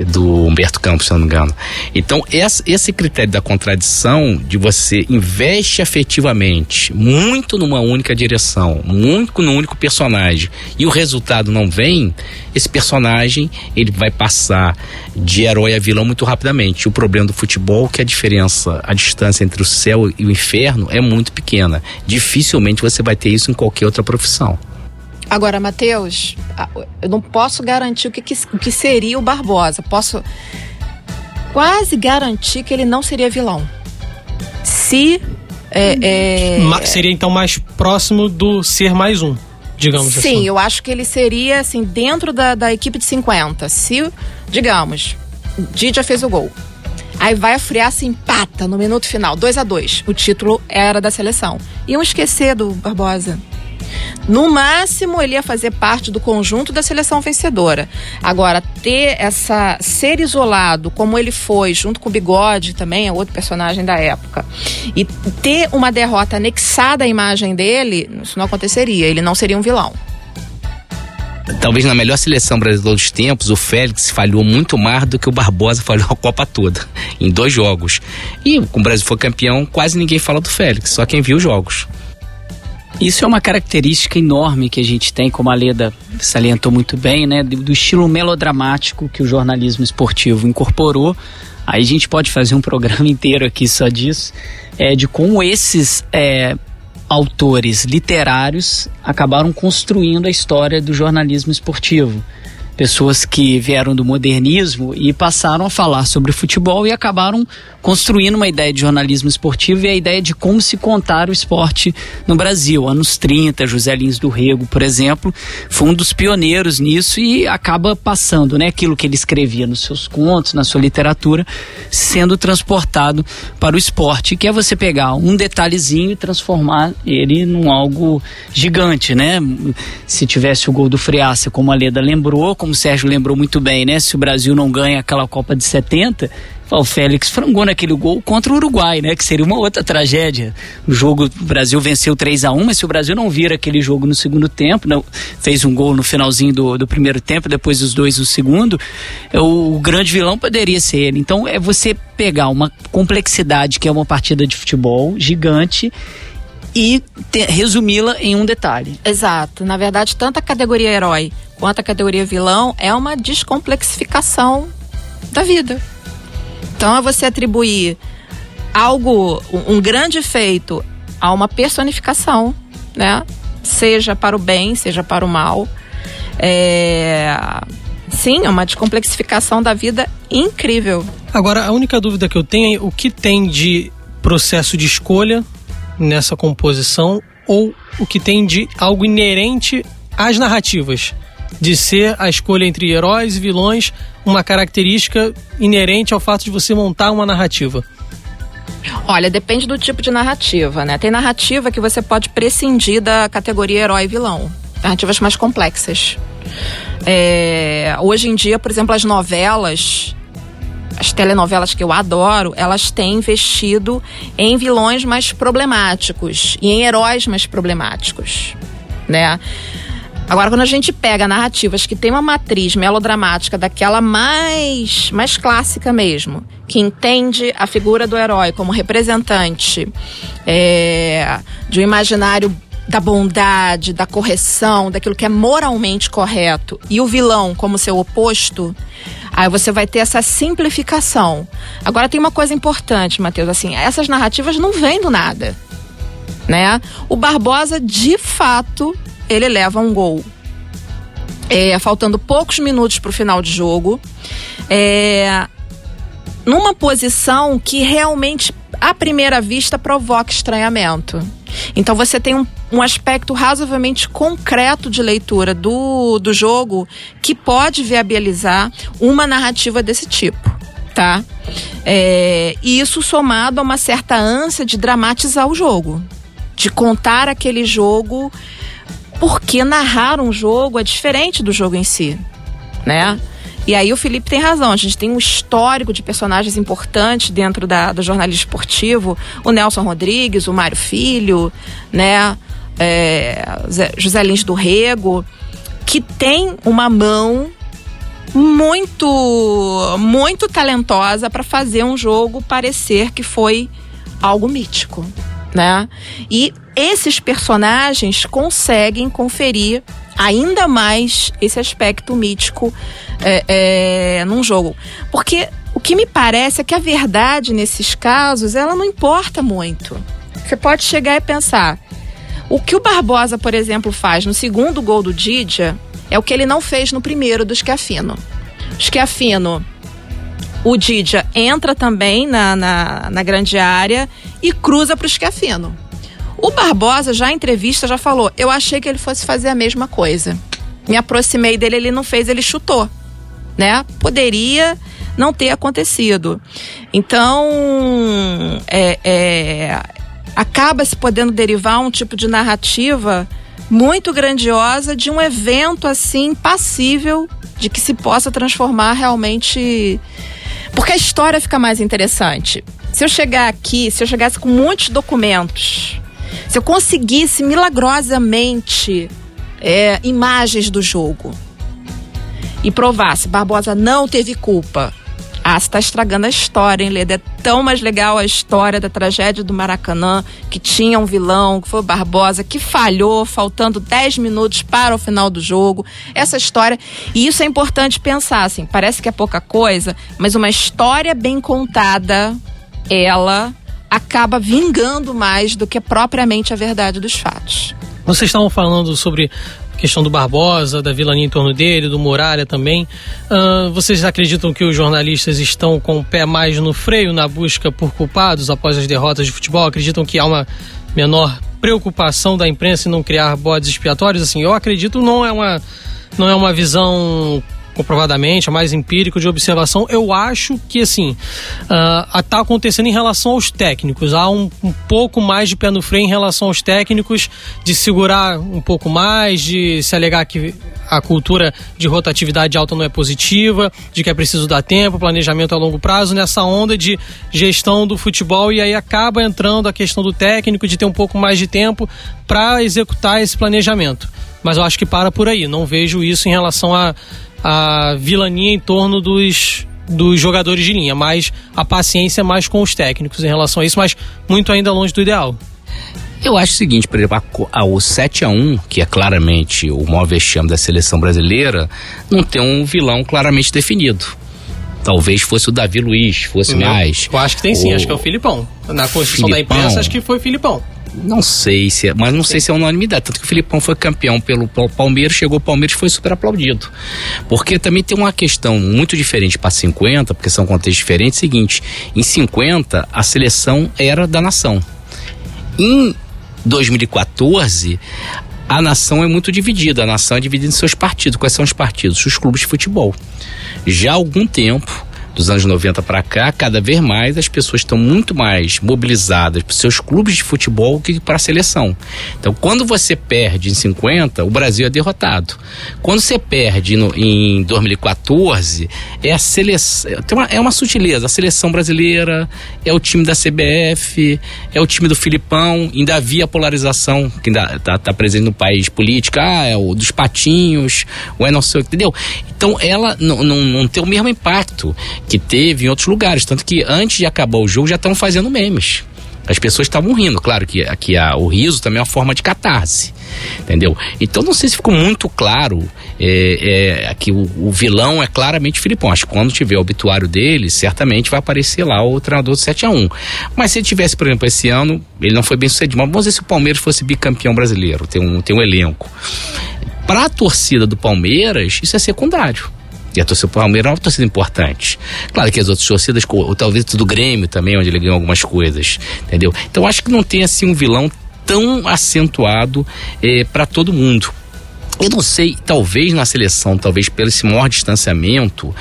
do Humberto Campos, se não me engano. Então, esse critério da contradição, de você investe afetivamente muito numa única direção, muito no único personagem, e o resultado não vem, esse personagem ele vai passar de herói a vilão muito rapidamente. O problema do futebol é que a diferença, a distância entre o céu e o inferno é muito pequena. Dificilmente você vai ter isso em qualquer outra profissão. Agora, Matheus, eu não posso garantir o que, que, o que seria o Barbosa. Posso quase garantir que ele não seria vilão. Se. É, é... Seria então mais próximo do ser mais um, digamos Sim, assim. Sim, eu acho que ele seria assim, dentro da, da equipe de 50. Se, digamos, Didi fez o gol. Aí vai a Friaça empata no minuto final, 2 a 2 O título era da seleção. Iam esquecer do Barbosa. No máximo, ele ia fazer parte do conjunto da seleção vencedora. Agora, ter essa. ser isolado, como ele foi, junto com o Bigode também, é outro personagem da época, e ter uma derrota anexada à imagem dele, isso não aconteceria. Ele não seria um vilão talvez na melhor seleção brasileira dos tempos, o Félix falhou muito mais do que o Barbosa falhou a Copa toda, em dois jogos. E como o Brasil foi campeão, quase ninguém fala do Félix, só quem viu os jogos. Isso é uma característica enorme que a gente tem, como a Leda salientou muito bem, né? Do estilo melodramático que o jornalismo esportivo incorporou. Aí a gente pode fazer um programa inteiro aqui só disso, é, de como esses é, autores literários acabaram construindo a história do jornalismo esportivo pessoas que vieram do modernismo e passaram a falar sobre futebol e acabaram construindo uma ideia de jornalismo esportivo e a ideia de como se contar o esporte no Brasil. Anos 30, José Lins do Rego, por exemplo, foi um dos pioneiros nisso e acaba passando, né, aquilo que ele escrevia nos seus contos, na sua literatura, sendo transportado para o esporte, que é você pegar um detalhezinho e transformar ele num algo gigante, né? Se tivesse o gol do Friaça, como a Leda lembrou, como o Sérgio lembrou muito bem, né? Se o Brasil não ganha aquela Copa de 70, o Félix frangou naquele gol contra o Uruguai, né? Que seria uma outra tragédia. O jogo, o Brasil venceu 3 a 1 mas se o Brasil não vira aquele jogo no segundo tempo, não, fez um gol no finalzinho do, do primeiro tempo, depois os dois no segundo, é, o, o grande vilão poderia ser ele. Então é você pegar uma complexidade que é uma partida de futebol gigante e resumi-la em um detalhe. Exato. Na verdade, tanto a categoria herói quanto a categoria vilão é uma descomplexificação da vida. Então é você atribuir algo, um grande feito a uma personificação, né? Seja para o bem, seja para o mal. É... Sim, é uma descomplexificação da vida incrível. Agora, a única dúvida que eu tenho é o que tem de processo de escolha nessa composição ou o que tem de algo inerente às narrativas de ser a escolha entre heróis e vilões uma característica inerente ao fato de você montar uma narrativa? Olha, depende do tipo de narrativa, né? Tem narrativa que você pode prescindir da categoria herói e vilão. Narrativas mais complexas. É, hoje em dia, por exemplo, as novelas, as telenovelas que eu adoro, elas têm investido em vilões mais problemáticos e em heróis mais problemáticos, né? Agora, quando a gente pega narrativas que tem uma matriz melodramática daquela mais, mais clássica mesmo, que entende a figura do herói como representante é, de um imaginário da bondade, da correção, daquilo que é moralmente correto, e o vilão como seu oposto, aí você vai ter essa simplificação. Agora tem uma coisa importante, Matheus, assim, essas narrativas não vêm do nada. Né? O Barbosa, de fato, ele leva um gol. É, faltando poucos minutos para o final de jogo. É, numa posição que realmente, à primeira vista, provoca estranhamento. Então você tem um, um aspecto razoavelmente concreto de leitura do, do jogo que pode viabilizar uma narrativa desse tipo, tá? É, e isso somado a uma certa ânsia de dramatizar o jogo, de contar aquele jogo, porque narrar um jogo é diferente do jogo em si, né? E aí o Felipe tem razão, a gente tem um histórico de personagens importantes dentro da, do jornalismo esportivo, o Nelson Rodrigues, o Mário Filho, né, é, José Lins do Rego, que tem uma mão muito, muito talentosa para fazer um jogo parecer que foi algo mítico, né? E esses personagens conseguem conferir ainda mais esse aspecto mítico é, é, num jogo. Porque o que me parece é que a verdade nesses casos, ela não importa muito. Você pode chegar e pensar. O que o Barbosa, por exemplo, faz no segundo gol do Didia é o que ele não fez no primeiro do Schiafino. Schiafino, o Didia entra também na, na, na grande área e cruza para o Schiafino. O Barbosa, já em entrevista, já falou: Eu achei que ele fosse fazer a mesma coisa. Me aproximei dele, ele não fez, ele chutou. Né? Poderia não ter acontecido. Então, é, é, acaba se podendo derivar um tipo de narrativa muito grandiosa de um evento assim passível de que se possa transformar realmente. Porque a história fica mais interessante. Se eu chegar aqui, se eu chegasse com muitos documentos se eu conseguisse milagrosamente é, imagens do jogo e provasse Barbosa não teve culpa. Ah, você está estragando a história, hein, Leda? É tão mais legal a história da tragédia do Maracanã, que tinha um vilão, que foi o Barbosa, que falhou, faltando 10 minutos para o final do jogo. Essa história. E isso é importante pensar, assim, parece que é pouca coisa, mas uma história bem contada, ela acaba vingando mais do que propriamente a verdade dos fatos. Vocês estavam falando sobre questão do Barbosa, da vilania em torno dele, do Muralha também. Uh, vocês acreditam que os jornalistas estão com o pé mais no freio na busca por culpados após as derrotas de futebol? Acreditam que há uma menor preocupação da imprensa em não criar bodes expiatórios? Assim, eu acredito não é uma não é uma visão comprovadamente, é mais empírico de observação, eu acho que assim uh, tá acontecendo em relação aos técnicos. Há um, um, pouco mais de pé no freio em relação aos técnicos, de segurar um pouco mais, de se alegar que a cultura de rotatividade alta não é positiva, de que é preciso dar tempo, planejamento a longo prazo, nessa onda de gestão do futebol, e aí acaba entrando a questão do técnico de ter um pouco mais de tempo para executar esse planejamento. Mas eu acho que para por aí. Não vejo isso em relação a a vilania em torno dos, dos jogadores de linha, mas a paciência é mais com os técnicos em relação a isso, mas muito ainda longe do ideal. Eu acho o seguinte, por exemplo, a, o 7 a 1 que é claramente o maior vexame da seleção brasileira, não tem um vilão claramente definido. Talvez fosse o Davi Luiz, fosse mais. Eu acho que tem sim, o... acho que é o Filipão. Na construção Filipão. da imprensa, acho que foi o Filipão. Não sei se é, mas não sei se é unanimidade. Tanto que o Filipão foi campeão pelo Palmeiras, chegou o Palmeiras e foi super aplaudido. Porque também tem uma questão muito diferente para 50, porque são contextos diferentes. Seguinte, em 50 a seleção era da nação. Em 2014 a nação é muito dividida. A nação é dividida em seus partidos. Quais são os partidos? Os clubes de futebol. Já há algum tempo dos anos 90 para cá, cada vez mais as pessoas estão muito mais mobilizadas para seus clubes de futebol que para a seleção. Então, quando você perde em 50, o Brasil é derrotado. Quando você perde no, em 2014, é a seleção. Uma, é uma sutileza. A seleção brasileira é o time da CBF, é o time do Filipão. Ainda havia polarização que ainda está tá presente no país política. Ah, é o dos patinhos, o é não sei, entendeu? Então, ela não, não, não tem o mesmo impacto que teve em outros lugares. Tanto que antes de acabar o jogo já estão fazendo memes. As pessoas estavam rindo. Claro que, que a, o riso também é uma forma de catarse. Entendeu? Então não sei se ficou muito claro é, é, que o, o, vilão é claramente Filipão. Acho que quando tiver o obituário dele, certamente vai aparecer lá o treinador do 7 a 1 Mas se ele tivesse, por exemplo, esse ano, ele não foi bem sucedido. Mas vamos ver se o Palmeiras fosse bicampeão brasileiro, tem um, tem um elenco. Para a torcida do Palmeiras, isso é secundário. E a torcida do Palmeiras é uma torcida importante. Claro que as outras torcidas, ou talvez do Grêmio também, onde ele ganhou algumas coisas, entendeu? Então acho que não tem assim um vilão tão acentuado é, para todo mundo. Eu não sei, talvez na seleção, talvez pelo esse maior distanciamento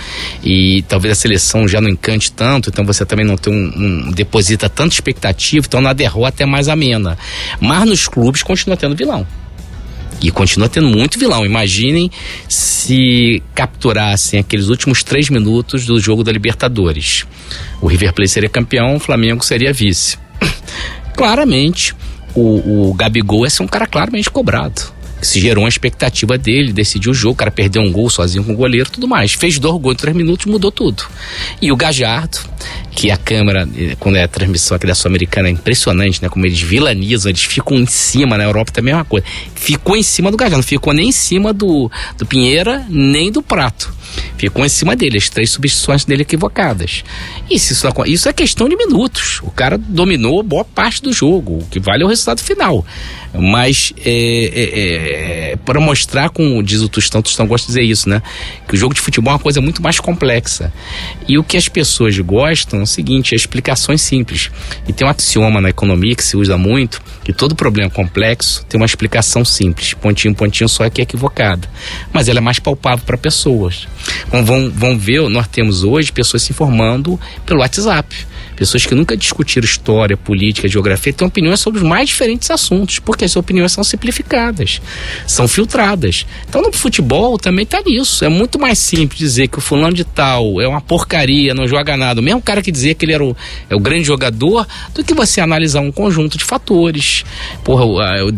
e talvez a seleção já não encante tanto, então você também não tem um, um deposita tanta expectativa, então na derrota é mais amena. Mas nos clubes continua tendo vilão. E continua tendo muito vilão. Imaginem se capturassem aqueles últimos três minutos do jogo da Libertadores. O River Plate seria campeão, o Flamengo seria vice. Claramente, o, o Gabigol é ser um cara claramente cobrado se gerou uma expectativa dele, decidiu o jogo, o cara perdeu um gol sozinho com o goleiro tudo mais. Fez dois gols em três minutos, mudou tudo. E o Gajardo, que a câmera, eh, quando é a transmissão aqui da Sul-Americana, é impressionante, né? Como eles vilanizam, eles ficam em cima, na Europa também é uma coisa. Ficou em cima do Gajardo, não ficou nem em cima do, do Pinheira, nem do Prato. Ficou em cima dele, as três substituições dele equivocadas. E isso, isso é questão de minutos. O cara dominou boa parte do jogo, o que vale é o resultado final. Mas é, é, é, para mostrar, como diz o Tostão, Tostão gosta de dizer isso, né? Que o jogo de futebol é uma coisa muito mais complexa. E o que as pessoas gostam é o seguinte: é explicações simples. E tem um axioma na economia que se usa muito, que todo problema complexo tem uma explicação simples. Pontinho, pontinho só é que é equivocada. Mas ela é mais palpável para pessoas. Vão, vão ver, nós temos hoje pessoas se informando pelo WhatsApp pessoas que nunca discutiram história, política, geografia, têm opiniões sobre os mais diferentes assuntos, porque as opiniões são simplificadas, são filtradas. Então no futebol também está nisso. É muito mais simples dizer que o fulano de tal é uma porcaria, não joga nada. O mesmo cara que dizia que ele era o, é o grande jogador, do que você analisar um conjunto de fatores, porra,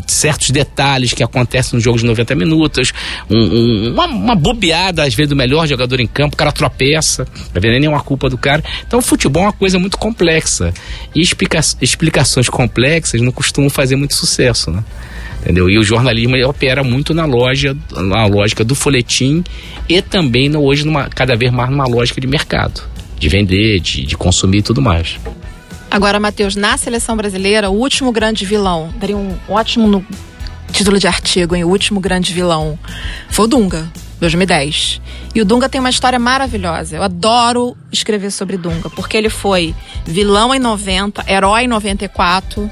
certos detalhes que acontecem nos jogos de 90 minutos, um, um, uma, uma bobeada, às vezes, do melhor jogador em campo, o cara tropeça, não é nenhuma culpa do cara. Então o futebol é uma coisa muito complexa. E explica explicações complexas não costumam fazer muito sucesso, né? Entendeu? E o jornalismo opera muito na loja, na lógica do folhetim e também no, hoje numa, cada vez mais numa lógica de mercado, de vender, de, de consumir e tudo mais. Agora, Matheus, na seleção brasileira, o último grande vilão, daria um ótimo título de artigo, em O Último Grande Vilão, foi o Dunga. 2010. E o Dunga tem uma história maravilhosa. Eu adoro escrever sobre Dunga, porque ele foi vilão em 90, herói em 94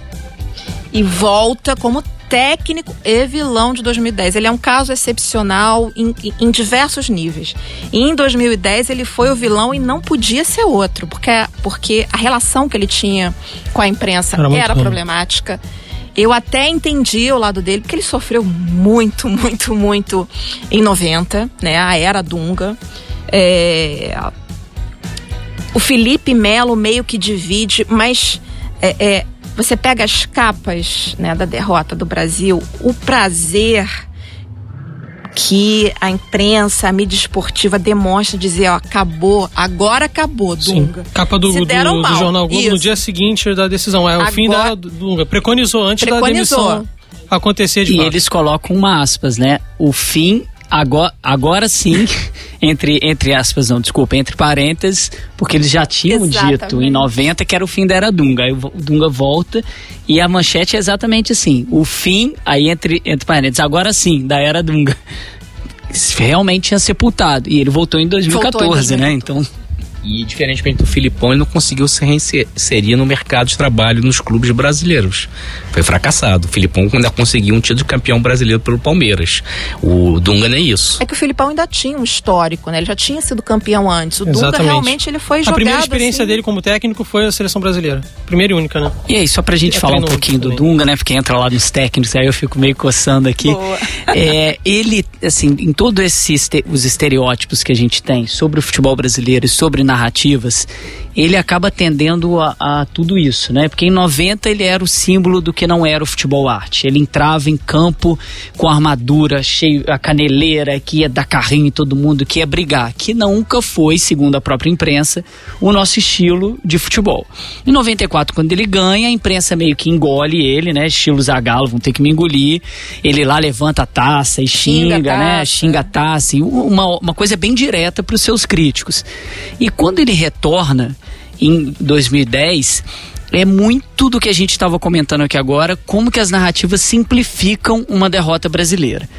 e volta como técnico e vilão de 2010. Ele é um caso excepcional em, em, diversos níveis. E em 2010 ele foi o vilão e não podia ser outro, porque, porque a relação que ele tinha com a imprensa era, era problemática. Eu até entendi o lado dele, porque ele sofreu muito, muito, muito em 90, né? A era Dunga. É... O Felipe Melo meio que divide, mas é, é, você pega as capas né, da derrota do Brasil, o prazer que a imprensa, a mídia esportiva demonstra dizer, ó, acabou, agora acabou, Dunga. Sim. Capa do, do, do, Jornal Globo Isso. no dia seguinte da decisão. É agora, o fim da Dunga. Preconizou antes preconizou. da demissão acontecer de E fato. eles colocam uma aspas, né? O fim agora, agora sim, entre, entre aspas, não, desculpa, entre parênteses, porque eles já tinham exatamente. dito em 90 que era o fim da era Dunga. Aí o Dunga volta e a manchete é exatamente assim: o fim, aí entre, entre parênteses, agora sim, da era Dunga. Realmente tinha sepultado. E ele voltou em 2014, voltou em né? Então e diferentemente do Filipão, ele não conseguiu se reinserir no mercado de trabalho nos clubes brasileiros. Foi fracassado. O Filipão ainda conseguiu um título de campeão brasileiro pelo Palmeiras. O Dunga não é isso. É que o Filipão ainda tinha um histórico, né? Ele já tinha sido campeão antes. O Exatamente. Dunga realmente ele foi jogado A primeira experiência assim... dele como técnico foi a seleção brasileira. Primeira e única, né? E aí, só pra gente é falar um pouquinho do Dunga, né? Porque entra lá nos técnicos, aí eu fico meio coçando aqui. É, ele, assim, em todos esses os estereótipos que a gente tem sobre o futebol brasileiro e sobre narrativas, ele acaba tendendo a, a, tudo isso, né? Porque em 90 ele era o símbolo do que não era o futebol arte. Ele entrava em campo com a armadura, cheio, a caneleira, que ia dar carrinho em todo mundo, que ia brigar, que nunca foi, segundo a própria imprensa, o nosso estilo de futebol. Em 94, quando ele ganha, a imprensa meio que engole ele, né? Estilo Zagallo, vão ter que me engolir. Ele lá levanta a taça e xinga, xinga né? Xinga a taça. Uma, uma coisa bem direta para os seus críticos. E quando ele retorna em 2010 é muito do que a gente estava comentando aqui agora, como que as narrativas simplificam uma derrota brasileira.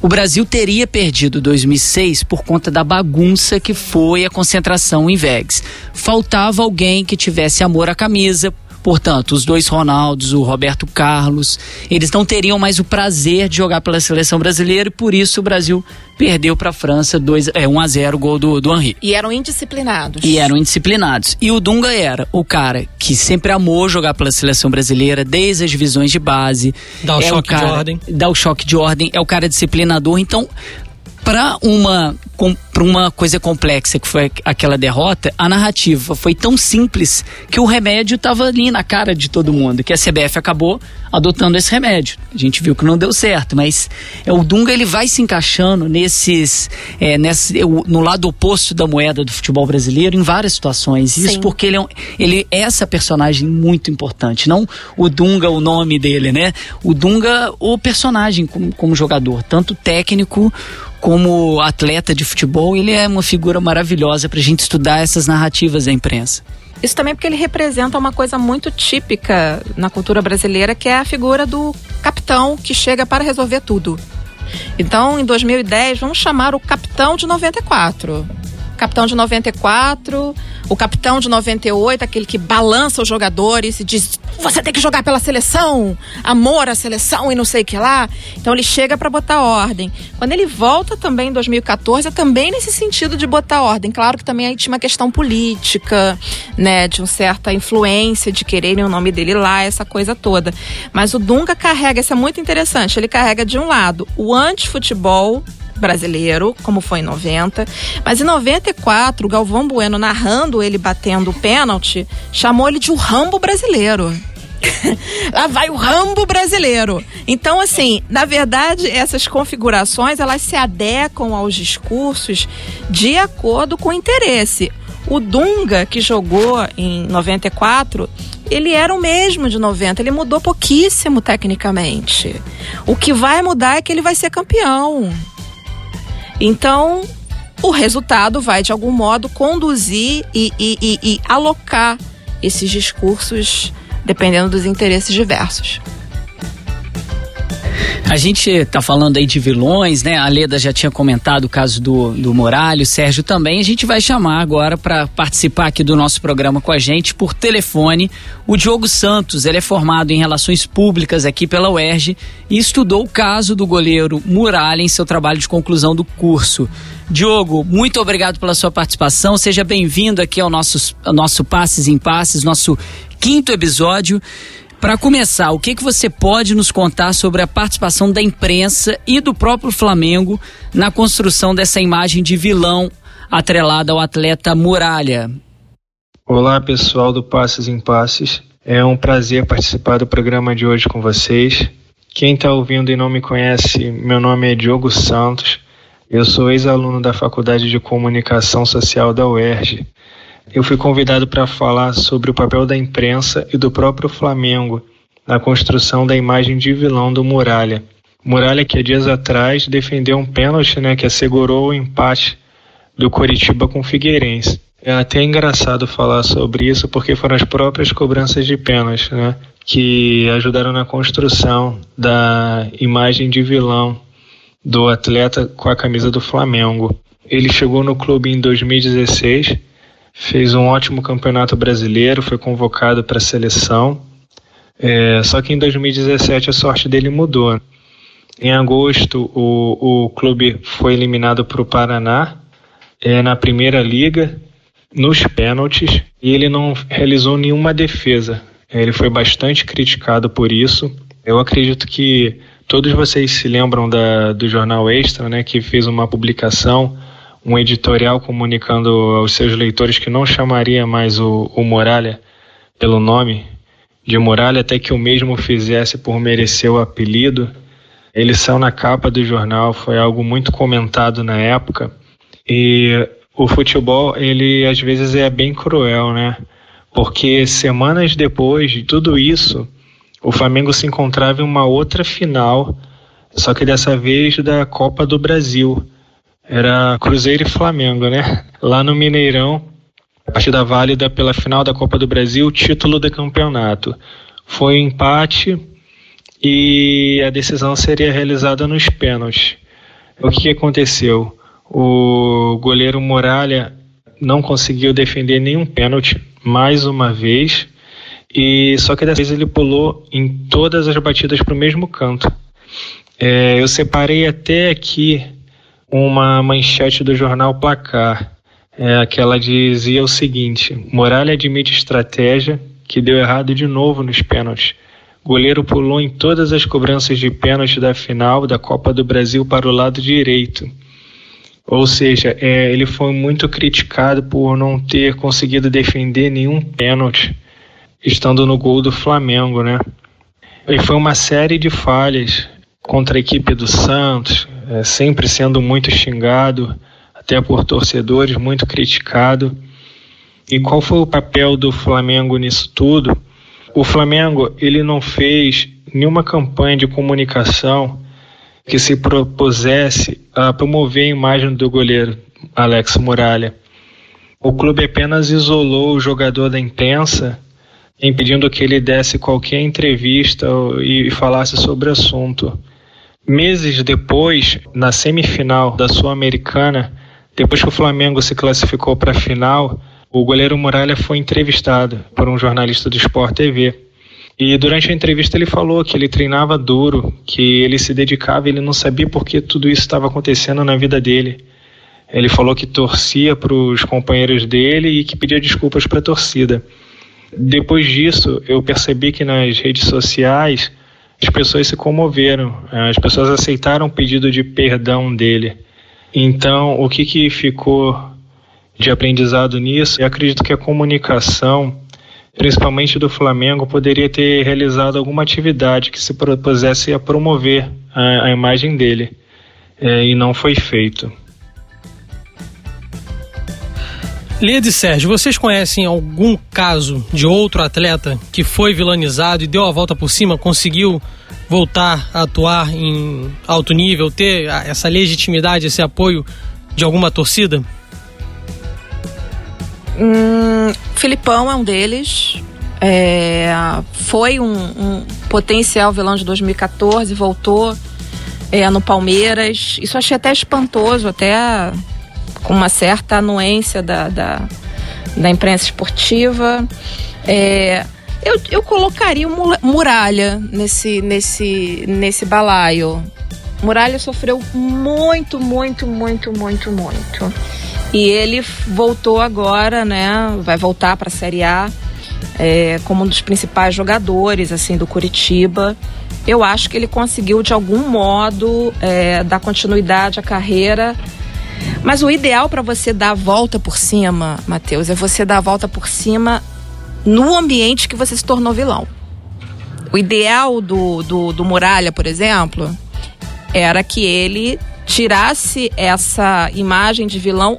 O Brasil teria perdido 2006 por conta da bagunça que foi a concentração em Vegas. Faltava alguém que tivesse amor à camisa, Portanto, os dois Ronaldos, o Roberto Carlos, eles não teriam mais o prazer de jogar pela seleção brasileira e por isso o Brasil perdeu para a França 2 é 1 a 0 o gol do, do Henri. E eram indisciplinados. E eram indisciplinados. E o Dunga era o cara que sempre amou jogar pela seleção brasileira, desde as divisões de base. Dá o é choque o cara, de ordem. Dá o choque de ordem, é o cara disciplinador. Então, para uma para uma coisa complexa que foi aquela derrota, a narrativa foi tão simples que o remédio estava ali na cara de todo mundo, que a CBF acabou adotando esse remédio. A gente viu que não deu certo, mas é, o Dunga ele vai se encaixando nesses é, nesse, no lado oposto da moeda do futebol brasileiro em várias situações. Isso Sim. porque ele é, um, ele é essa personagem muito importante, não o Dunga o nome dele, né? O Dunga o personagem como, como jogador, tanto técnico como atleta de futebol, ele é uma figura maravilhosa para a gente estudar essas narrativas da imprensa. Isso também porque ele representa uma coisa muito típica na cultura brasileira, que é a figura do capitão que chega para resolver tudo. Então, em 2010, vamos chamar o capitão de 94. Capitão de 94, o capitão de 98, aquele que balança os jogadores e diz: você tem que jogar pela seleção, amor à seleção e não sei o que lá. Então ele chega para botar ordem. Quando ele volta também em 2014, é também nesse sentido de botar ordem. Claro que também aí tinha uma questão política, né, de uma certa influência de quererem o nome dele lá, essa coisa toda. Mas o Dunga carrega, isso é muito interessante, ele carrega de um lado o anti-futebol brasileiro, como foi em 90. Mas em 94, o Galvão Bueno, narrando ele batendo o pênalti, chamou ele de o Rambo brasileiro. Lá vai o Rambo brasileiro. Então, assim, na verdade, essas configurações elas se adequam aos discursos de acordo com o interesse. O Dunga, que jogou em 94, ele era o mesmo de 90, ele mudou pouquíssimo tecnicamente. O que vai mudar é que ele vai ser campeão. Então, o resultado vai, de algum modo, conduzir e, e, e, e alocar esses discursos dependendo dos interesses diversos. A gente tá falando aí de vilões, né? A Leda já tinha comentado o caso do, do o Sérgio também. A gente vai chamar agora para participar aqui do nosso programa com a gente por telefone o Diogo Santos. Ele é formado em Relações Públicas aqui pela UERJ e estudou o caso do goleiro Muralha em seu trabalho de conclusão do curso. Diogo, muito obrigado pela sua participação. Seja bem-vindo aqui ao nosso, ao nosso Passes em Passes, nosso quinto episódio. Para começar, o que, que você pode nos contar sobre a participação da imprensa e do próprio Flamengo na construção dessa imagem de vilão atrelada ao atleta Muralha? Olá, pessoal do Passes em Passes. É um prazer participar do programa de hoje com vocês. Quem está ouvindo e não me conhece, meu nome é Diogo Santos. Eu sou ex-aluno da Faculdade de Comunicação Social da UERJ eu fui convidado para falar sobre o papel da imprensa e do próprio Flamengo na construção da imagem de vilão do Muralha. Muralha que há dias atrás defendeu um pênalti né, que assegurou o empate do Coritiba com o Figueirense. É até engraçado falar sobre isso porque foram as próprias cobranças de pênalti né, que ajudaram na construção da imagem de vilão do atleta com a camisa do Flamengo. Ele chegou no clube em 2016 fez um ótimo campeonato brasileiro, foi convocado para a seleção. É, só que em 2017 a sorte dele mudou. Em agosto, o, o clube foi eliminado para o Paraná é, na primeira liga, nos pênaltis, e ele não realizou nenhuma defesa. É, ele foi bastante criticado por isso. Eu acredito que todos vocês se lembram da, do jornal Extra, né, que fez uma publicação um editorial comunicando aos seus leitores que não chamaria mais o, o Muralha pelo nome de Muralha até que o mesmo fizesse por merecer o apelido. Ele saiu na capa do jornal, foi algo muito comentado na época. E o futebol, ele às vezes é bem cruel, né? Porque semanas depois de tudo isso, o Flamengo se encontrava em uma outra final, só que dessa vez da Copa do Brasil era Cruzeiro e Flamengo, né? Lá no Mineirão, partida válida pela final da Copa do Brasil, título do campeonato. Foi um empate e a decisão seria realizada nos pênaltis. O que aconteceu? O goleiro Muralha não conseguiu defender nenhum pênalti mais uma vez E só que dessa vez ele pulou em todas as batidas para o mesmo canto. É, eu separei até aqui uma manchete do jornal Placar. É, aquela dizia o seguinte: Muralha admite estratégia que deu errado de novo nos pênaltis. Goleiro pulou em todas as cobranças de pênalti da final da Copa do Brasil para o lado direito. Ou seja, é, ele foi muito criticado por não ter conseguido defender nenhum pênalti, estando no gol do Flamengo, né? E foi uma série de falhas contra a equipe do Santos, é, sempre sendo muito xingado, até por torcedores, muito criticado. E qual foi o papel do Flamengo nisso tudo? O Flamengo ele não fez nenhuma campanha de comunicação que se propusesse a promover a imagem do goleiro Alex Muralha. O clube apenas isolou o jogador da imprensa, impedindo que ele desse qualquer entrevista e falasse sobre o assunto. Meses depois, na semifinal da Sul-Americana, depois que o Flamengo se classificou para a final, o goleiro Muralha foi entrevistado por um jornalista do Sport TV. E durante a entrevista ele falou que ele treinava duro, que ele se dedicava, ele não sabia por que tudo isso estava acontecendo na vida dele. Ele falou que torcia para os companheiros dele e que pedia desculpas para a torcida. Depois disso, eu percebi que nas redes sociais as pessoas se comoveram, as pessoas aceitaram o pedido de perdão dele. Então, o que, que ficou de aprendizado nisso. Eu acredito que a comunicação, principalmente do Flamengo, poderia ter realizado alguma atividade que se propusesse a promover a, a imagem dele. É, e não foi feito. Lede Sérgio, vocês conhecem algum caso de outro atleta que foi vilanizado e deu a volta por cima, conseguiu voltar a atuar em alto nível, ter essa legitimidade, esse apoio de alguma torcida? Hum, Filipão é um deles. É, foi um, um, potencial vilão de 2014, voltou é, no Palmeiras. Isso achei até espantoso, até com uma certa anuência da, da, da imprensa esportiva. É, eu, eu colocaria Muralha nesse, nesse, nesse balaio. Muralha sofreu muito, muito, muito, muito, muito. E ele voltou agora, né? Vai voltar para a Série A é, como um dos principais jogadores assim do Curitiba. Eu acho que ele conseguiu de algum modo é, dar continuidade à carreira. Mas o ideal para você dar a volta por cima, Matheus, é você dar a volta por cima no ambiente que você se tornou vilão. O ideal do, do, do Muralha, por exemplo, era que ele tirasse essa imagem de vilão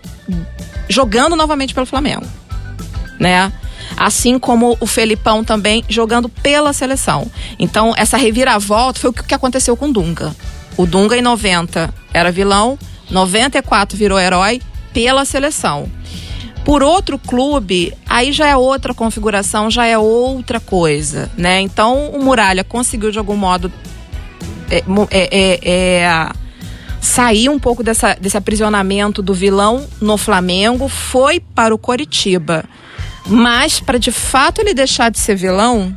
jogando novamente pelo Flamengo, né? Assim como o Felipão também jogando pela seleção. Então, essa reviravolta foi o que aconteceu com o Dunga. O Dunga em 90 era vilão, 94 virou herói pela seleção. Por outro clube, aí já é outra configuração, já é outra coisa, né? Então, o Muralha conseguiu de algum modo é, é, é, é sair um pouco dessa, desse aprisionamento do vilão no Flamengo, foi para o Coritiba. Mas para de fato ele deixar de ser vilão,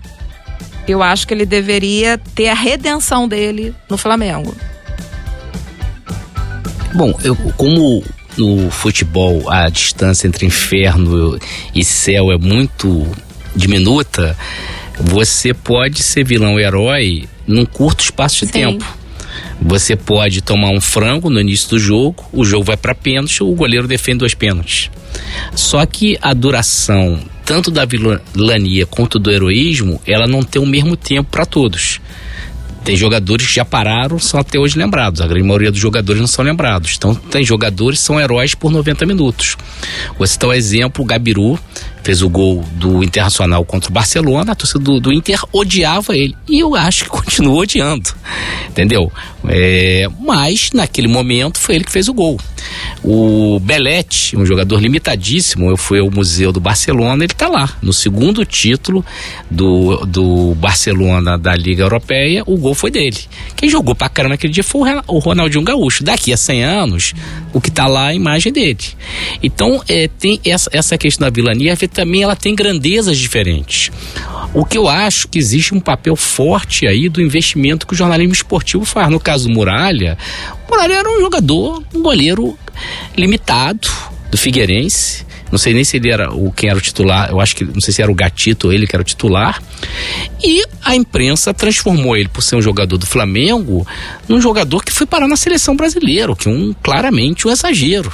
eu acho que ele deveria ter a redenção dele no Flamengo. Bom, eu, como no futebol a distância entre inferno e céu é muito diminuta, você pode ser vilão herói num curto espaço de Sim. tempo. Você pode tomar um frango no início do jogo, o jogo vai para pênalti, o goleiro defende dois pênaltis. Só que a duração tanto da vilania quanto do heroísmo, ela não tem o mesmo tempo para todos. Tem jogadores que já pararam, são até hoje lembrados. A grande maioria dos jogadores não são lembrados. Então, tem jogadores que são heróis por 90 minutos. Vou citar o exemplo, o Gabiru, fez o gol do Internacional contra o Barcelona, a torcida do, do Inter odiava ele. E eu acho que continua odiando. Entendeu? É, mas, naquele momento, foi ele que fez o gol. O Belete, um jogador limitadíssimo, eu fui ao Museu do Barcelona, ele está lá. No segundo título do, do Barcelona da Liga Europeia, o gol foi dele. Quem jogou pra caramba aquele dia foi o Ronaldinho Gaúcho. Daqui a 100 anos, o que está lá é a imagem dele. Então, é, tem essa, essa questão da vilania, também ela tem grandezas diferentes. O que eu acho que existe um papel forte aí do investimento que o jornalismo esportivo faz. No caso do Muralha, o Muralha era um jogador, um goleiro limitado do Figueirense. Não sei nem se ele era o quem era o titular, eu acho que não sei se era o Gatito ele que era o titular. E a imprensa transformou ele por ser um jogador do Flamengo num jogador que foi parar na seleção brasileira, que um claramente um exagero.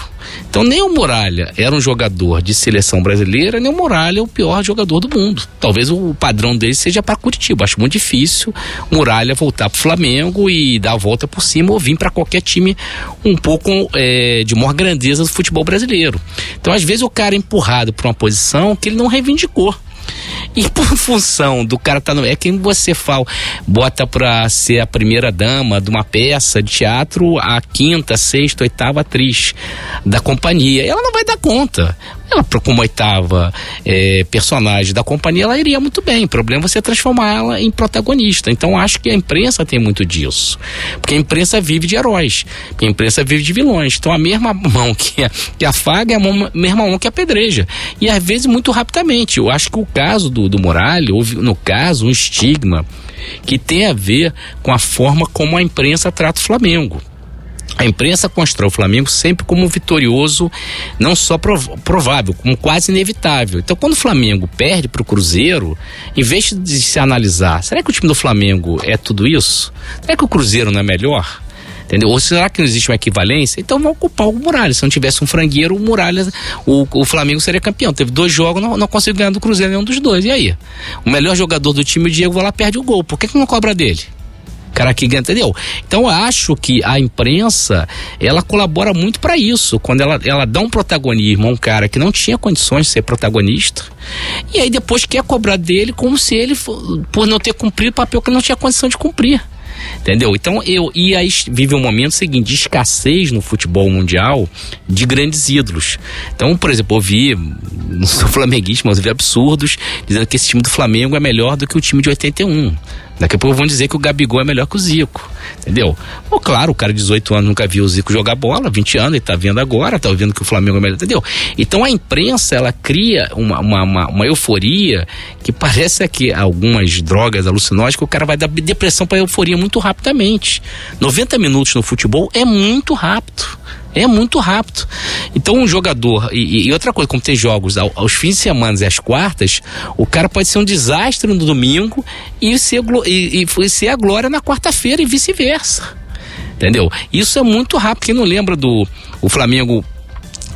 Então nem o Muralha era um jogador de seleção brasileira, nem o Muralha é o pior jogador do mundo. Talvez o padrão dele seja para Curitiba. Acho muito difícil Muralha voltar para o Flamengo e dar a volta por cima ou vir para qualquer time um pouco é, de maior grandeza do futebol brasileiro. Então às vezes o cara é empurrado para uma posição que ele não reivindicou. E por função do cara tá no. É quem você fala, bota pra ser a primeira dama de uma peça de teatro, a quinta, sexta, oitava atriz da companhia. Ela não vai dar conta. Ela, como oitava é, personagem da companhia, ela iria muito bem. O problema é você transformar ela em protagonista. Então acho que a imprensa tem muito disso. Porque a imprensa vive de heróis. A imprensa vive de vilões. Então a mesma mão que, a, que afaga é a mão, mesma mão que apedreja. E às vezes muito rapidamente. Eu acho que o caso do, do Morales, houve, no caso, um estigma que tem a ver com a forma como a imprensa trata o Flamengo. A imprensa constrói o Flamengo sempre como vitorioso, não só provável, como quase inevitável. Então, quando o Flamengo perde para o Cruzeiro, em vez de se analisar, será que o time do Flamengo é tudo isso? Será que o Cruzeiro não é melhor? Entendeu? Ou será que não existe uma equivalência? Então vão ocupar o Muralha. Se não tivesse um frangueiro, o Muralha, o, o Flamengo seria campeão. Teve dois jogos, não, não conseguiu ganhar do Cruzeiro nenhum dos dois. E aí? O melhor jogador do time, o Diego, vai lá perde o gol. Por que, que não cobra dele? Cara que ganha, entendeu? Então eu acho que a imprensa, ela colabora muito para isso, quando ela, ela dá um protagonismo a um cara que não tinha condições de ser protagonista, e aí depois quer cobrar dele como se ele, por não ter cumprido o papel que ele não tinha condição de cumprir. Entendeu? Então eu e aí vive um momento seguinte de escassez no futebol mundial de grandes ídolos. Então, por exemplo, eu não sou flamenguista, mas vi absurdos dizendo que esse time do Flamengo é melhor do que o time de 81. Daqui a pouco vão dizer que o Gabigol é melhor que o Zico. Entendeu? Ou claro, o cara de 18 anos nunca viu o Zico jogar bola, 20 anos, ele tá vendo agora, tá vendo que o Flamengo é melhor, entendeu? Então a imprensa, ela cria uma, uma, uma, uma euforia que parece que algumas drogas alucinógenas, o cara vai dar depressão para euforia muito rapidamente. 90 minutos no futebol é muito rápido. É muito rápido. Então, um jogador. E, e outra coisa, como tem jogos aos, aos fins de semana e às quartas, o cara pode ser um desastre no domingo e ser, e, e ser a glória na quarta-feira e vice-versa. Entendeu? Isso é muito rápido. Quem não lembra do o Flamengo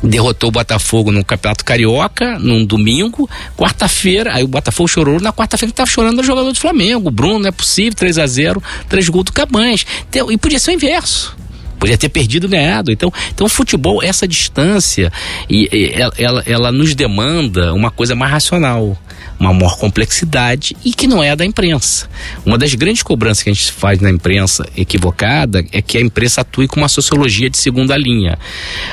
derrotou o Botafogo no Campeonato Carioca num domingo, quarta-feira, aí o Botafogo chorou, na quarta-feira estava chorando o jogador do Flamengo, Bruno, não é possível, 3 a 0 três gols do. Então, e podia ser o inverso. Podia ter perdido ganhado. Então, então o futebol, essa distância, e, e ela, ela nos demanda uma coisa mais racional uma maior complexidade e que não é a da imprensa. Uma das grandes cobranças que a gente faz na imprensa equivocada é que a imprensa atue com uma sociologia de segunda linha.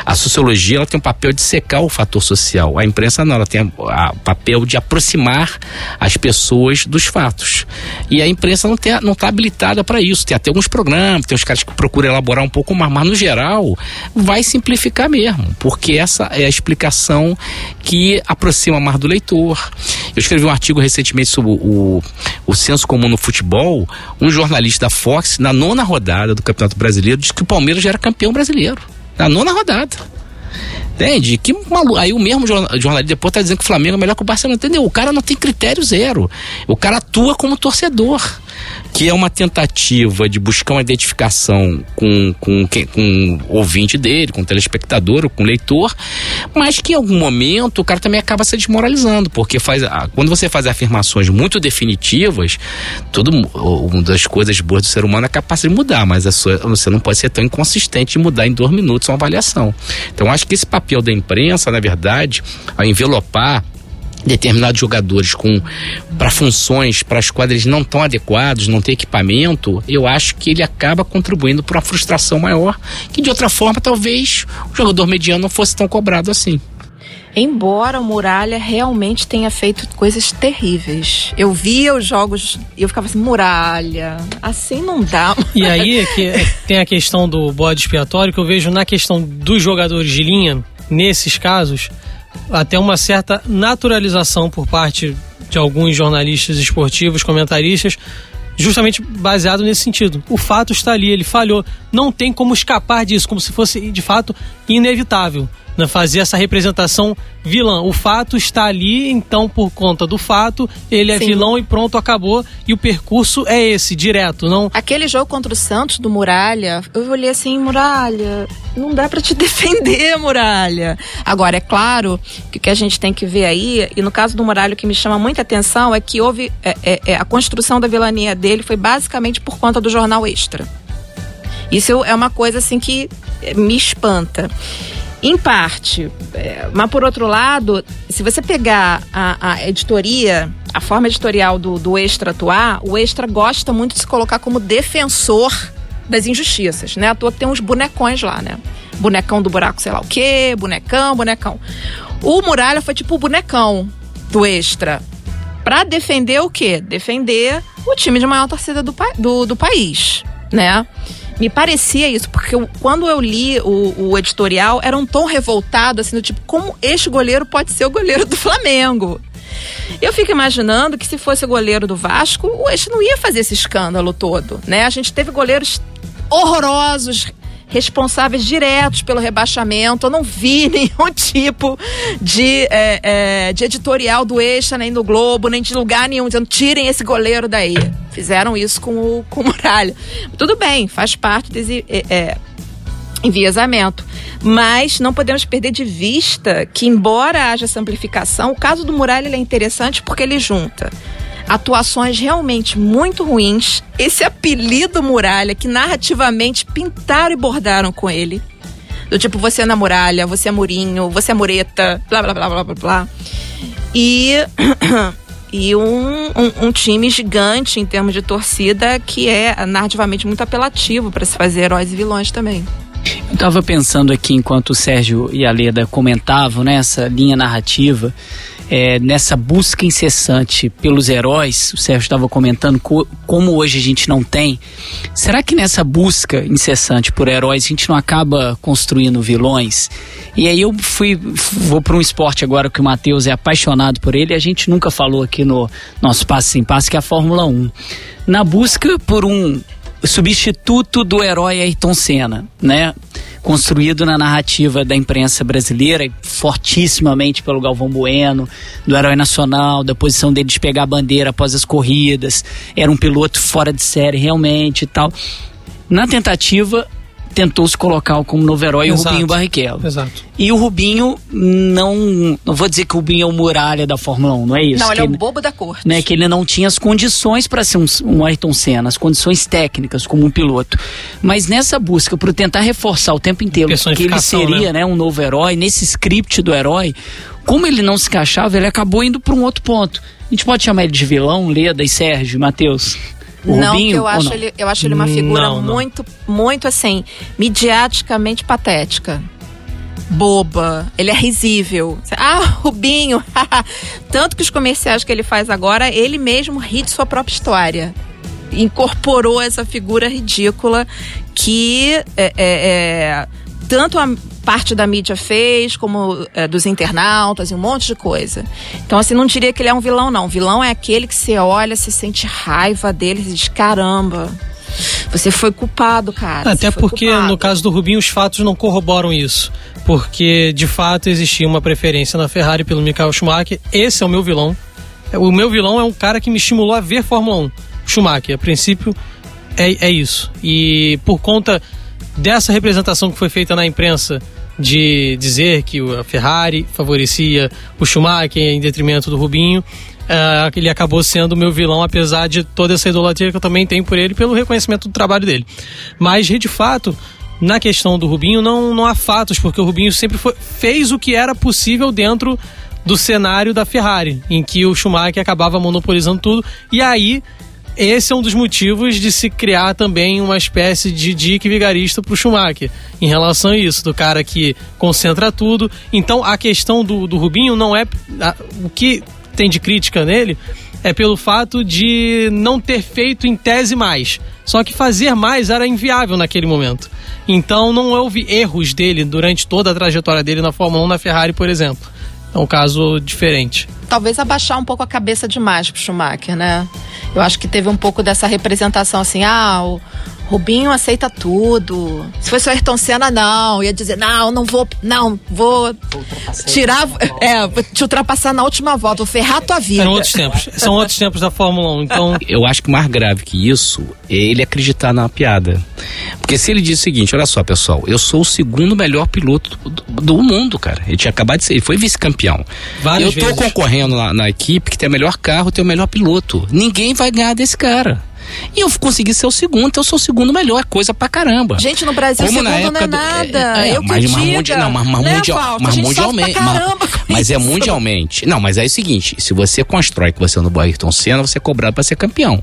A sociologia ela tem o papel de secar o fator social. A imprensa não, ela tem o papel de aproximar as pessoas dos fatos. E a imprensa não está não tá habilitada para isso. Tem até alguns programas, tem os caras que procuram elaborar um pouco mais, mas no geral vai simplificar mesmo, porque essa é a explicação que aproxima mais do leitor. Eu escrevi um artigo recentemente sobre o, o senso comum no futebol. Um jornalista da Fox, na nona rodada do Campeonato Brasileiro, disse que o Palmeiras já era campeão brasileiro. Na nona rodada. Entende? Que maluco. Aí o mesmo jornalista depois tá dizendo que o Flamengo é melhor que o Barcelona. Entendeu? O cara não tem critério zero. O cara atua como torcedor que é uma tentativa de buscar uma identificação com, com, com o ouvinte dele, com o telespectador ou com o leitor, mas que em algum momento o cara também acaba se desmoralizando, porque faz, quando você faz afirmações muito definitivas, tudo, uma das coisas boas do ser humano é capacidade de mudar, mas sua, você não pode ser tão inconsistente de mudar em dois minutos uma avaliação. Então acho que esse papel da imprensa, na verdade, ao envelopar determinados jogadores com para funções para as quais eles não estão adequados, não tem equipamento, eu acho que ele acaba contribuindo para uma frustração maior, que de outra forma talvez o jogador mediano não fosse tão cobrado assim. Embora o Muralha realmente tenha feito coisas terríveis. Eu via os jogos e eu ficava assim, Muralha, assim não dá. E aí é que tem a questão do bode expiatório que eu vejo na questão dos jogadores de linha, nesses casos, até uma certa naturalização por parte de alguns jornalistas esportivos, comentaristas, justamente baseado nesse sentido. O fato está ali, ele falhou. Não tem como escapar disso, como se fosse de fato inevitável né, fazer essa representação vilã. O fato está ali, então por conta do fato, ele é Sim. vilão e pronto, acabou. E o percurso é esse, direto, não? Aquele jogo contra o Santos do Muralha, eu olhei assim, Muralha, não dá para te defender, Muralha. Agora, é claro que o que a gente tem que ver aí, e no caso do Muralha o que me chama muita atenção é que houve é, é, é, a construção da vilania dele foi basicamente por conta do jornal Extra. Isso é uma coisa assim que me espanta. Em parte. É, mas por outro lado, se você pegar a, a editoria, a forma editorial do, do Extra atuar, o Extra gosta muito de se colocar como defensor das injustiças, né? À toa tem uns bonecões lá, né? Bonecão do buraco, sei lá o quê, bonecão, bonecão. O Muralha foi tipo o bonecão do Extra. Pra defender o quê? Defender o time de maior torcida do, do, do país, né? Me parecia isso, porque eu, quando eu li o, o, editorial, era um tom revoltado, assim, do tipo, como este goleiro pode ser o goleiro do Flamengo? Eu fico imaginando que se fosse o goleiro do Vasco, o Este não ia fazer esse escândalo todo, né? A gente teve goleiros horrorosos, responsáveis diretos pelo rebaixamento. Eu não vi nenhum tipo de, é, é, de editorial do Eixa, nem do Globo, nem de lugar nenhum, dizendo tirem esse goleiro daí. Fizeram isso com o, com o Muralha. Tudo bem, faz parte desse é, é enviesamento. Mas não podemos perder de vista que, embora haja essa amplificação, o caso do Muralha é interessante porque ele junta atuações realmente muito ruins. Esse apelido Muralha, que narrativamente pintaram e bordaram com ele. Do tipo, você é na muralha, você é murinho, você é mureta, blá blá blá blá blá blá. E. e um, um, um, time gigante em termos de torcida que é narrativamente muito apelativo para se fazer heróis e vilões também. Eu estava pensando aqui enquanto o Sérgio e a Leda comentavam né, linha narrativa é, nessa busca incessante pelos heróis, o Sérgio estava comentando co como hoje a gente não tem. Será que nessa busca incessante por heróis a gente não acaba construindo vilões? E aí eu fui vou para um esporte agora que o Matheus é apaixonado por ele, a gente nunca falou aqui no nosso passo em passo que é a Fórmula 1. Na busca por um substituto do herói Ayrton Senna, né? Construído na narrativa da imprensa brasileira, fortissimamente pelo Galvão Bueno, do herói nacional, da posição dele de pegar a bandeira após as corridas, era um piloto fora de série realmente e tal. Na tentativa, tentou se colocar como novo herói Exato. o Rubinho Barrichello. Exato. E o Rubinho não. Não vou dizer que o Rubinho é o muralha da Fórmula 1, não é isso? Não, ele é o bobo da corte. Né, que ele não tinha as condições para ser um, um Ayrton Senna, as condições técnicas como um piloto. Mas nessa busca por tentar reforçar o tempo inteiro que ele seria né? né, um novo herói, nesse script do herói, como ele não se encaixava, ele acabou indo para um outro ponto. A gente pode chamar ele de vilão, Leda e Sérgio, Matheus? O não, Rubinho, eu acho, ele, eu acho ele uma figura não, não. muito, muito assim, midiaticamente patética. Boba, ele é risível. Ah, Rubinho! Tanto que os comerciais que ele faz agora, ele mesmo ri de sua própria história. Incorporou essa figura ridícula que é, é, é tanto a parte da mídia fez, como é, dos internautas e um monte de coisa. Então, assim, não diria que ele é um vilão, não. O vilão é aquele que você olha, se sente raiva dele e diz: caramba. Você foi culpado, cara. Até porque, culpado. no caso do Rubinho, os fatos não corroboram isso. Porque, de fato, existia uma preferência na Ferrari pelo Michael Schumacher. Esse é o meu vilão. O meu vilão é um cara que me estimulou a ver Fórmula 1. Schumacher, a princípio, é, é isso. E por conta dessa representação que foi feita na imprensa de dizer que a Ferrari favorecia o Schumacher em detrimento do Rubinho, uh, ele acabou sendo meu vilão, apesar de toda essa idolatria que eu também tenho por ele, pelo reconhecimento do trabalho dele. Mas, de fato, na questão do Rubinho, não, não há fatos, porque o Rubinho sempre foi, fez o que era possível dentro do cenário da Ferrari, em que o Schumacher acabava monopolizando tudo, e aí esse é um dos motivos de se criar também uma espécie de dique vigarista para o Schumacher, em relação a isso, do cara que concentra tudo. Então a questão do, do Rubinho não é. A, o que tem de crítica nele é pelo fato de não ter feito em tese mais. Só que fazer mais era inviável naquele momento. Então não houve erros dele durante toda a trajetória dele na Fórmula 1 na Ferrari, por exemplo. É um caso diferente. Talvez abaixar um pouco a cabeça demais pro Schumacher, né? Eu acho que teve um pouco dessa representação assim, ah, o Rubinho aceita tudo. Se fosse o Ayrton Senna, não. Ia dizer, não, não vou, não, vou tirar, é, vou te ultrapassar na última volta, vou ferrar a tua vida. São outros tempos. São outros tempos da Fórmula 1, então... Eu acho que mais grave que isso é ele acreditar na piada. Porque se ele diz o seguinte, olha só, pessoal, eu sou o segundo melhor piloto do, do mundo, cara. Ele tinha acabado de ser, ele foi vice-campeão. Eu tô vezes. concorrendo na, na equipe que tem o melhor carro, tem o melhor piloto. Ninguém vai ganhar desse cara. E eu consegui ser o segundo, então eu sou o segundo melhor, é coisa pra caramba. Gente, no Brasil, Como segundo na não é época do- nada. é, é, eu mas, que mas, diga. mundial, não, mas, mas, Né, mundial, mas mundialmente. mas- mas é mundialmente. Não, mas é o seguinte: se você constrói que você é no Ayrton Senna, você é cobrado pra ser campeão.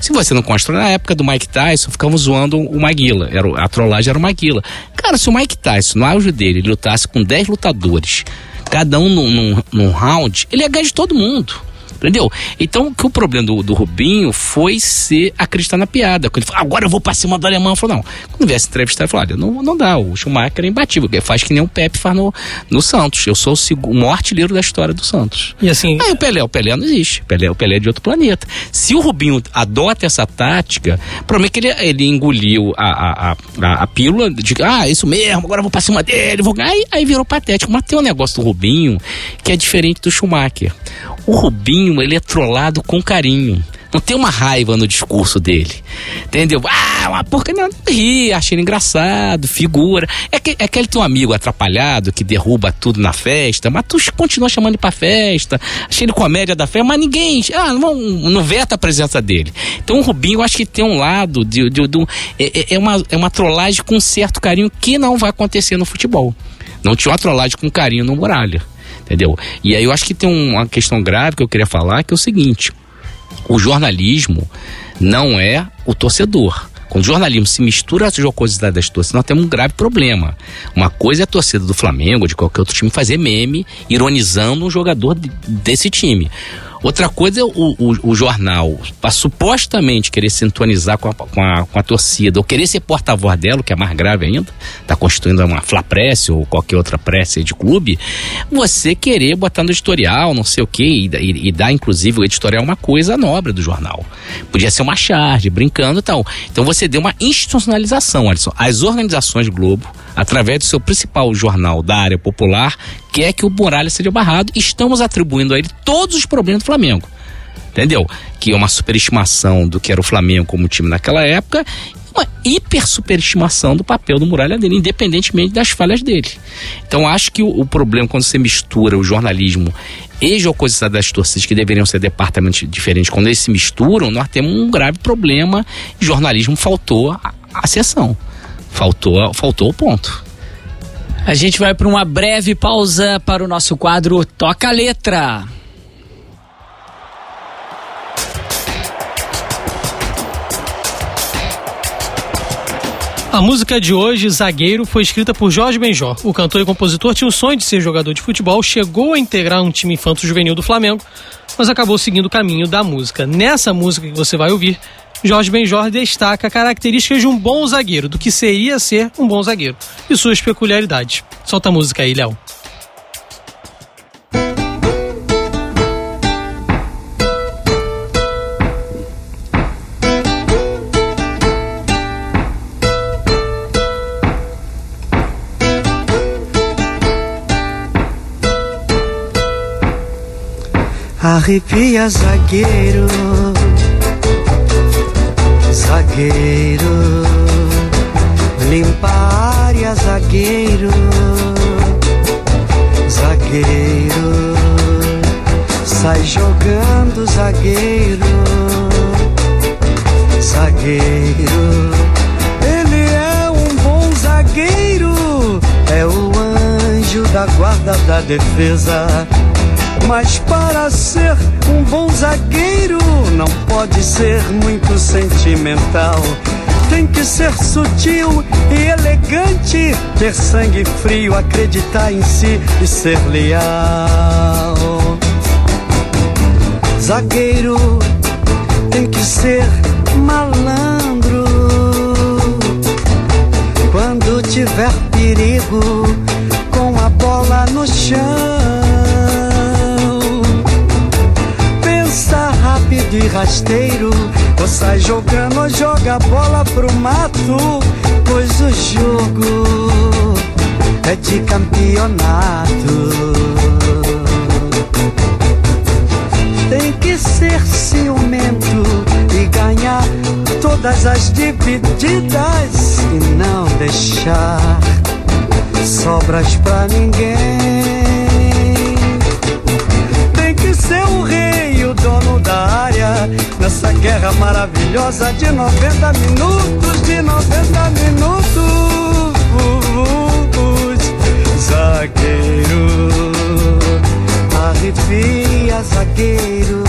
Se você não constrói, na época do Mike Tyson, ficamos zoando o Maguila. Era, a trollagem era o Maguila. Cara, se o Mike Tyson, no auge dele, ele lutasse com 10 lutadores, cada um num, num, num round, ele ia ganhar de todo mundo. Entendeu? Então, que o problema do, do Rubinho foi ser acreditar na piada. Quando ele falou, agora eu vou pra cima do alemão. Falou, não. Quando viesse entrevistar, ele falou, olha, não, não dá. O Schumacher é imbatível. Ele faz que nem o Pepe faz no, no Santos. Eu sou o, segu- o maior artilheiro da história do Santos. E assim, Aí o Pelé, o Pelé não existe. O Pelé, o Pelé é de outro planeta. Se o Rubinho adota essa tática, provavelmente que ele, ele engoliu a, a, a, a, a pílula de ah, isso mesmo, agora eu vou pra cima dele, vou ganhar. Aí, aí virou patético. Mas tem um negócio do Rubinho que é diferente do Schumacher. O Rubinho, ele é trollado com carinho. Não tem uma raiva no discurso dele. Entendeu? Ah, uma porca. Não, ri, acha ele engraçado, figura. É que, é que ele tem um amigo atrapalhado que derruba tudo na festa, mas tu continua chamando ele pra festa, achei ele comédia da festa, mas ninguém. Ah, não, não veta a presença dele. Então o Rubinho, eu acho que tem um lado de. de, de é, é- é uma, é uma trollagem com certo carinho que não vai acontecer no futebol. Não tinha uma trollagem com carinho no Muralha. Entendeu? E aí eu acho que tem um- uma questão grave que eu queria falar, que é o seguinte o jornalismo não é o torcedor. Quando o jornalismo se mistura à jocosidade das torcidas, nós temos um grave problema. Uma coisa é a torcida do Flamengo, de qualquer outro time, fazer meme ironizando um jogador de- desse time. Outra coisa é o, o- o jornal, para supostamente querer sintonizar com a, com, a, com a torcida, ou querer ser porta-voz dela, que é mais grave ainda, está constituindo uma flapresse ou qualquer outra prece de clube, você querer botar no editorial, não sei o quê, e, e- e dar, inclusive, o editorial uma coisa nobre do jornal. Podia ser uma charge, brincando e tal. Então você deu uma institucionalização, Alisson. As organizações Globo, através do seu principal jornal da área popular, quer que o Muralha seja barrado. Estamos atribuindo a ele todos os problemas do Flamengo. Entendeu? Que é uma superestimação do que era o Flamengo como time naquela época, uma hiper superestimação do papel do Muralha dele, independentemente das falhas dele. Então acho que o, o problema quando você mistura o jornalismo e jocosidade das torcidas, que deveriam ser departamentos diferentes, quando eles se misturam, nós temos um grave problema. Jornalismo faltou a, a sessão. Faltou, faltou o ponto. A gente vai para uma breve pausa para o nosso quadro Toca a Letra. A música de hoje, Zagueiro, foi escrita por Jorge Benjor. O cantor e compositor tinha o sonho de ser jogador de futebol, chegou a integrar um time infanto-juvenil do Flamengo, mas acabou seguindo o caminho da música. Nessa música que você vai ouvir, Jorge Benjor destaca características de um bom zagueiro, do que seria ser um bom zagueiro, e suas peculiaridades. Solta a música aí, Léo. Arrepia, zagueiro, zagueiro, limpa a área, zagueiro, zagueiro, sai jogando, zagueiro, zagueiro, ele é um bom zagueiro, é o anjo da guarda da defesa. Mas para ser um bom zagueiro, não pode ser muito sentimental. Tem que ser sutil e elegante, ter sangue frio, acreditar em si e ser leal. Zagueiro tem que ser malandro. Quando tiver perigo, com a bola no chão rápido e rasteiro. Ou sai jogando ou joga a bola pro mato, pois o jogo é de campeonato. Tem que ser ciumento e ganhar todas as divididas e não deixar sobras pra ninguém. Tem que ser o rei, maravilhosa de 90 minutos, de 90 minutos. Zagueiro, arrepia, zagueiro.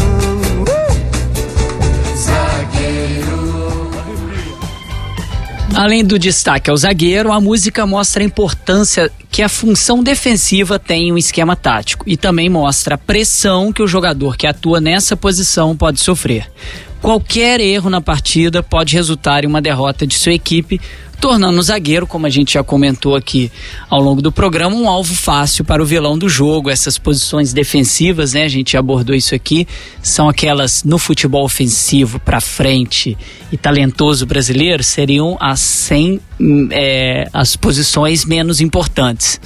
Além do destaque ao zagueiro, a música mostra a importância que a função defensiva tem em um esquema tático e também mostra a pressão que o jogador que atua nessa posição pode sofrer. Qualquer erro na partida pode resultar em uma derrota de sua equipe, tornando o zagueiro, como a gente já comentou aqui ao longo do programa, um alvo fácil para o vilão do jogo. Essas posições defensivas, né? A gente já abordou isso aqui, são aquelas no futebol ofensivo para frente e talentoso brasileiro seriam as 100 é, as posições menos importantes.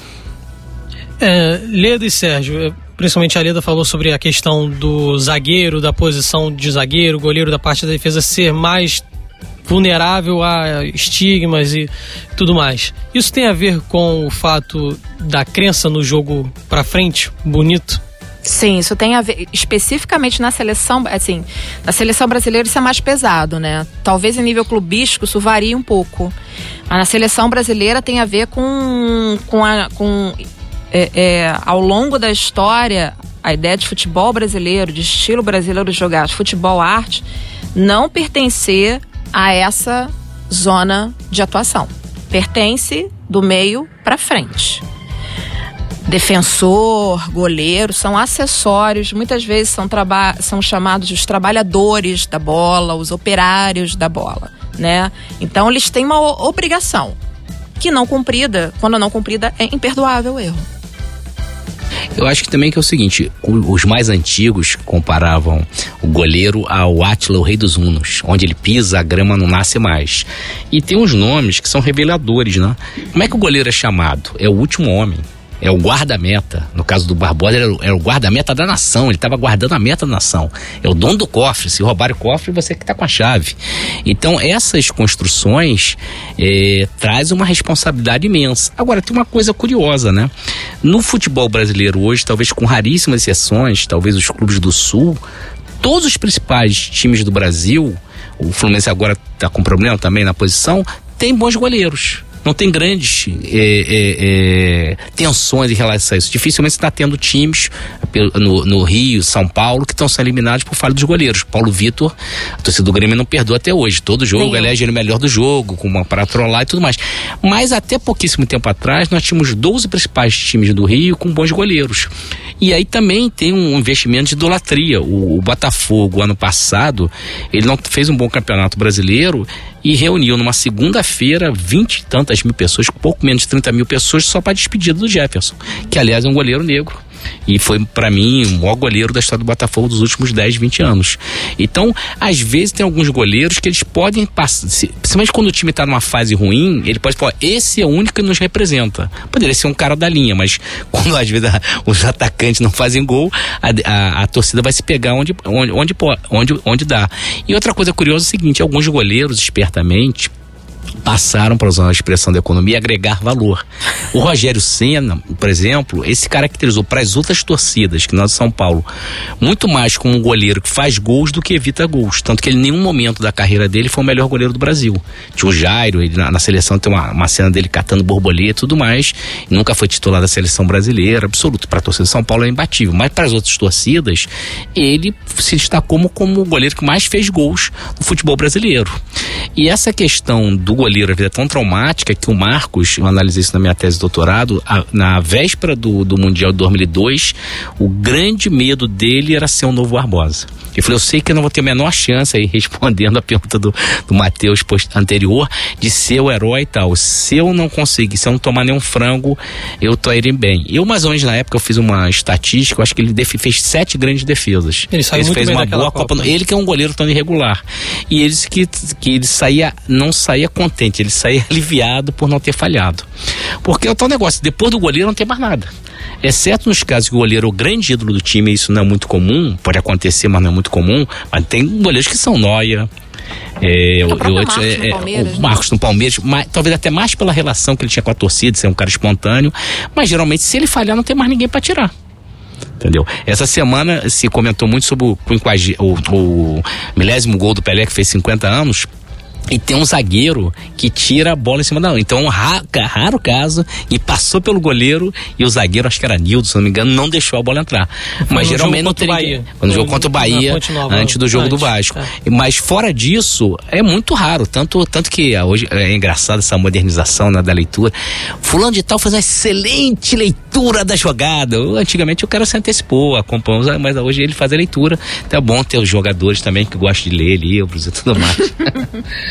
É, e Sérgio, principalmente a Leda falou sobre a questão do zagueiro, da posição de zagueiro, goleiro da parte da defesa ser mais vulnerável a estigmas e tudo mais. Isso tem a ver com o fato da crença no jogo para frente, bonito? Sim, isso tem a ver especificamente na seleção, assim, na seleção brasileira isso é mais pesado, né? Talvez em nível clubístico isso varie um pouco. Mas na seleção brasileira tem a ver com, com, a, com é, é, ao longo da história a ideia de futebol brasileiro, de estilo brasileiro de jogar, de futebol arte, não pertencer a essa zona de atuação. Pertence do meio para frente. Defensor, goleiro são acessórios, muitas vezes são, são chamados os trabalhadores da bola, os operários da bola, né? Então eles têm uma obrigação que não cumprida, quando não cumprida, é imperdoável o erro. Eu acho que também que é o seguinte, os mais antigos comparavam o goleiro ao Átila, o rei dos Hunos, onde ele pisa, a grama não nasce mais. E tem uns nomes que são reveladores, né? Como é que o goleiro é chamado? É o último homem é o guarda-meta. No caso do Barbosa, era, era o guarda-meta da nação. Ele estava guardando a meta da nação. É o dono do cofre. Se roubar o cofre, você que está com a chave. Então, essas construções é, traz uma responsabilidade imensa. Agora, tem uma coisa curiosa, né? No futebol brasileiro hoje, talvez com raríssimas exceções, talvez os clubes do Sul, todos os principais times do Brasil, o Fluminense agora está com problema também na posição, tem bons goleiros não tem grandes é, é, é, tensões em relação a isso. Dificilmente está tendo times no, no, Rio, São Paulo, que estão sendo eliminados por falha dos goleiros. Paulo Vitor, a torcida do Grêmio não perdoa até hoje. Todo jogo elege ele o melhor do jogo, com uma para trollar e tudo mais. Mas até pouquíssimo tempo atrás, nós tínhamos 12 principais times do Rio com bons goleiros. E aí também tem um investimento de idolatria. O, o Botafogo, ano passado, ele não fez um bom campeonato brasileiro e reuniu numa segunda-feira vinte e tantas mil pessoas, pouco menos de 30 mil pessoas, só para despedida do Jefferson, que aliás é um goleiro negro e foi, para mim, o maior goleiro da história do Botafogo dos últimos 10, 20 anos. Então, às vezes, tem alguns goleiros que eles podem passar. Principalmente quando o time está numa fase ruim, ele pode falar: esse é o único que nos representa. Poderia ser um cara da linha, mas quando às vezes a, os atacantes não fazem gol, a, a, a, torcida vai se pegar onde, onde, onde, onde, onde dá. E outra coisa curiosa é o seguinte: alguns goleiros, espertamente, passaram, para usar a expressão da economia, agregar valor. O Rogério Senna, por exemplo, esse caracterizou para as outras torcidas, que nós de São Paulo, muito mais como um goleiro que faz gols do que evita gols. Tanto que ele, em nenhum momento da carreira dele, foi o melhor goleiro do Brasil. Tinha o Jairo, ele, na, na seleção tem uma, uma, cena dele catando borboleta e tudo mais. E nunca foi titular da seleção brasileira, absoluto. Para a torcida de São Paulo é imbatível. Mas para as outras torcidas, ele se destacou como, como o goleiro que mais fez gols no futebol brasileiro. E essa questão do goleiro, a vida é tão traumática que o Marcos, eu analisei isso na minha tese de doutorado, a, na véspera do, do Mundial de 2002, o grande medo dele era ser um novo Barbosa. Eu falei, eu sei que eu não vou ter a menor chance aí, respondendo a pergunta do, do Matheus anterior, de ser o herói e tal. Se eu não conseguir, se eu não tomar nenhum frango, eu tô indo bem. Eu, mais ou menos, na época, eu fiz uma estatística, eu acho que ele fez sete grandes defesas. Ele, saiu ele fez uma boa Copa. Copa. Ele que é um goleiro tão irregular. E ele disse que, que ele saía, não saía contente, ele saía aliviado por não ter falhado. Porque é o tal negócio, depois do goleiro não tem mais nada. Exceto nos casos que o goleiro é o grande ídolo do time, isso não é muito comum, pode acontecer, mas não é muito comum. Mas tem goleiros que são noia. É, o, Marcos, é, é, o né? Marcos no Palmeiras, mas, talvez até mais pela relação que ele tinha com a torcida, ser um cara espontâneo. Mas geralmente, se ele falhar, não tem mais ninguém para tirar entendeu? Essa semana se comentou muito sobre o, o, o milésimo gol do Pelé, que fez 50 anos. E tem um zagueiro que tira a bola em cima da mão. Então, um raro, raro caso, e passou pelo goleiro e o zagueiro, acho que era Nildo, se não me engano, não deixou a bola entrar. Foi Mas geralmente não teria. Bahia. No jogo contra o Bahia, Nova, antes do jogo antes, do Vasco. É. Mas fora disso, é muito raro. Tanto, tanto que ah, hoje é engraçado essa modernização né, da leitura. Fulano de tal faz uma excelente leitura da jogada. Antigamente o cara se antecipou, acompanhou, mas hoje ele faz a leitura. Então é bom ter os jogadores também que gostam de ler livros e tudo mais.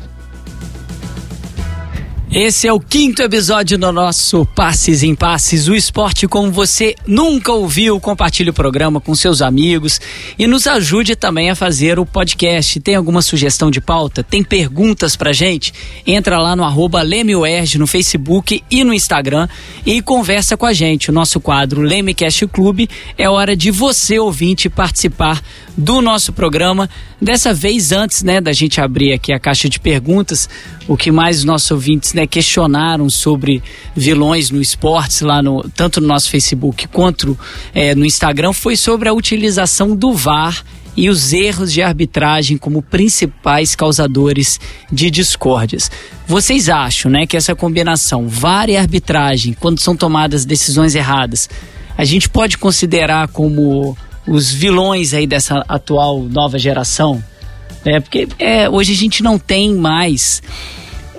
Esse é o quinto episódio do nosso Passes em Passes, o esporte como você nunca ouviu. Compartilhe o programa com seus amigos e nos ajude também a fazer o podcast. Tem alguma sugestão de pauta? Tem perguntas pra gente? Entra lá no arroba no Facebook e no Instagram e conversa com a gente. O nosso quadro Lemecast Clube é hora de você, ouvinte, participar do nosso programa. Dessa vez, antes né, da gente abrir aqui a caixa de perguntas, o que mais os nossos ouvintes questionaram sobre vilões no esportes, lá no, tanto no nosso Facebook quanto é, no Instagram, foi sobre a utilização do VAR e os erros de arbitragem como principais causadores de discórdias. Vocês acham né, que essa combinação VAR e arbitragem, quando são tomadas decisões erradas, a gente pode considerar como os vilões aí dessa atual nova geração, né? Porque é, hoje a gente não tem mais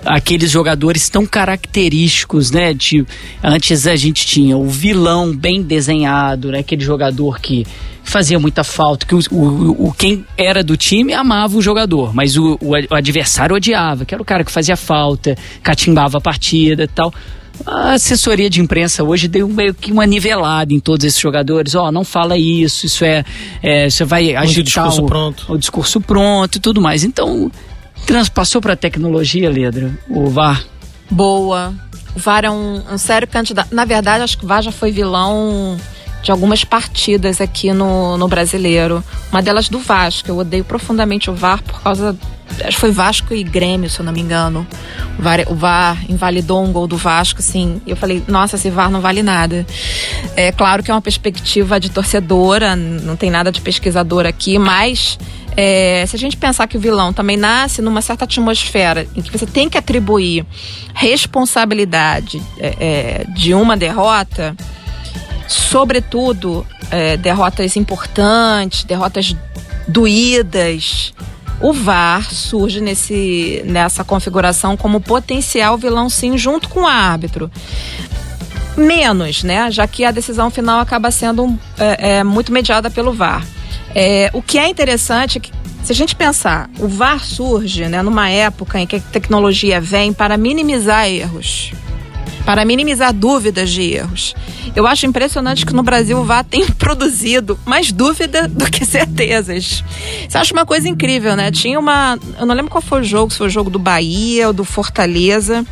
aqueles jogadores tão característicos, né? De, antes a gente tinha o vilão bem desenhado, né? Aquele jogador que fazia muita falta, que o, o, o quem era do time amava o jogador, mas o, o, adversário odiava, que era o cara que fazia falta, catimbava a partida e tal. A assessoria de imprensa hoje deu meio que uma nivelada em todos esses jogadores. Ó, oh, não fala isso, isso é. é você vai agitar o discurso o, pronto. O discurso pronto e tudo mais. Então, transpassou para a tecnologia, Ledra, o VAR? Boa. O VAR é um, um sério candidato. Na verdade, acho que o VAR já foi vilão de algumas partidas aqui no, no brasileiro. Uma delas do Vasco. Eu odeio profundamente o VAR por causa. Acho que foi Vasco e Grêmio, se eu não me engano. O VAR, o VAR invalidou um gol do Vasco, assim. E eu falei, nossa, esse VAR não vale nada. É claro que é uma perspectiva de torcedora, não tem nada de pesquisador aqui, mas. É, se a gente pensar que o vilão também nasce numa certa atmosfera em que você tem que atribuir responsabilidade é, é, de uma derrota, sobretudo é, derrotas importantes, derrotas doídas. O VAR surge nesse, nessa configuração como potencial vilão, sim, junto com o árbitro. Menos, né? Já que a decisão final acaba sendo é, é, muito mediada pelo VAR. É, o que é interessante é que, se a gente pensar, o VAR surge né, numa época em que a tecnologia vem para minimizar erros para minimizar dúvidas de erros. Eu acho impressionante que no Brasil o VAR tem produzido mais dúvida do que certezas. Você acha uma coisa incrível, né? Tinha uma. Eu não lembro qual foi o jogo, se foi o jogo do Bahia ou do Fortaleza,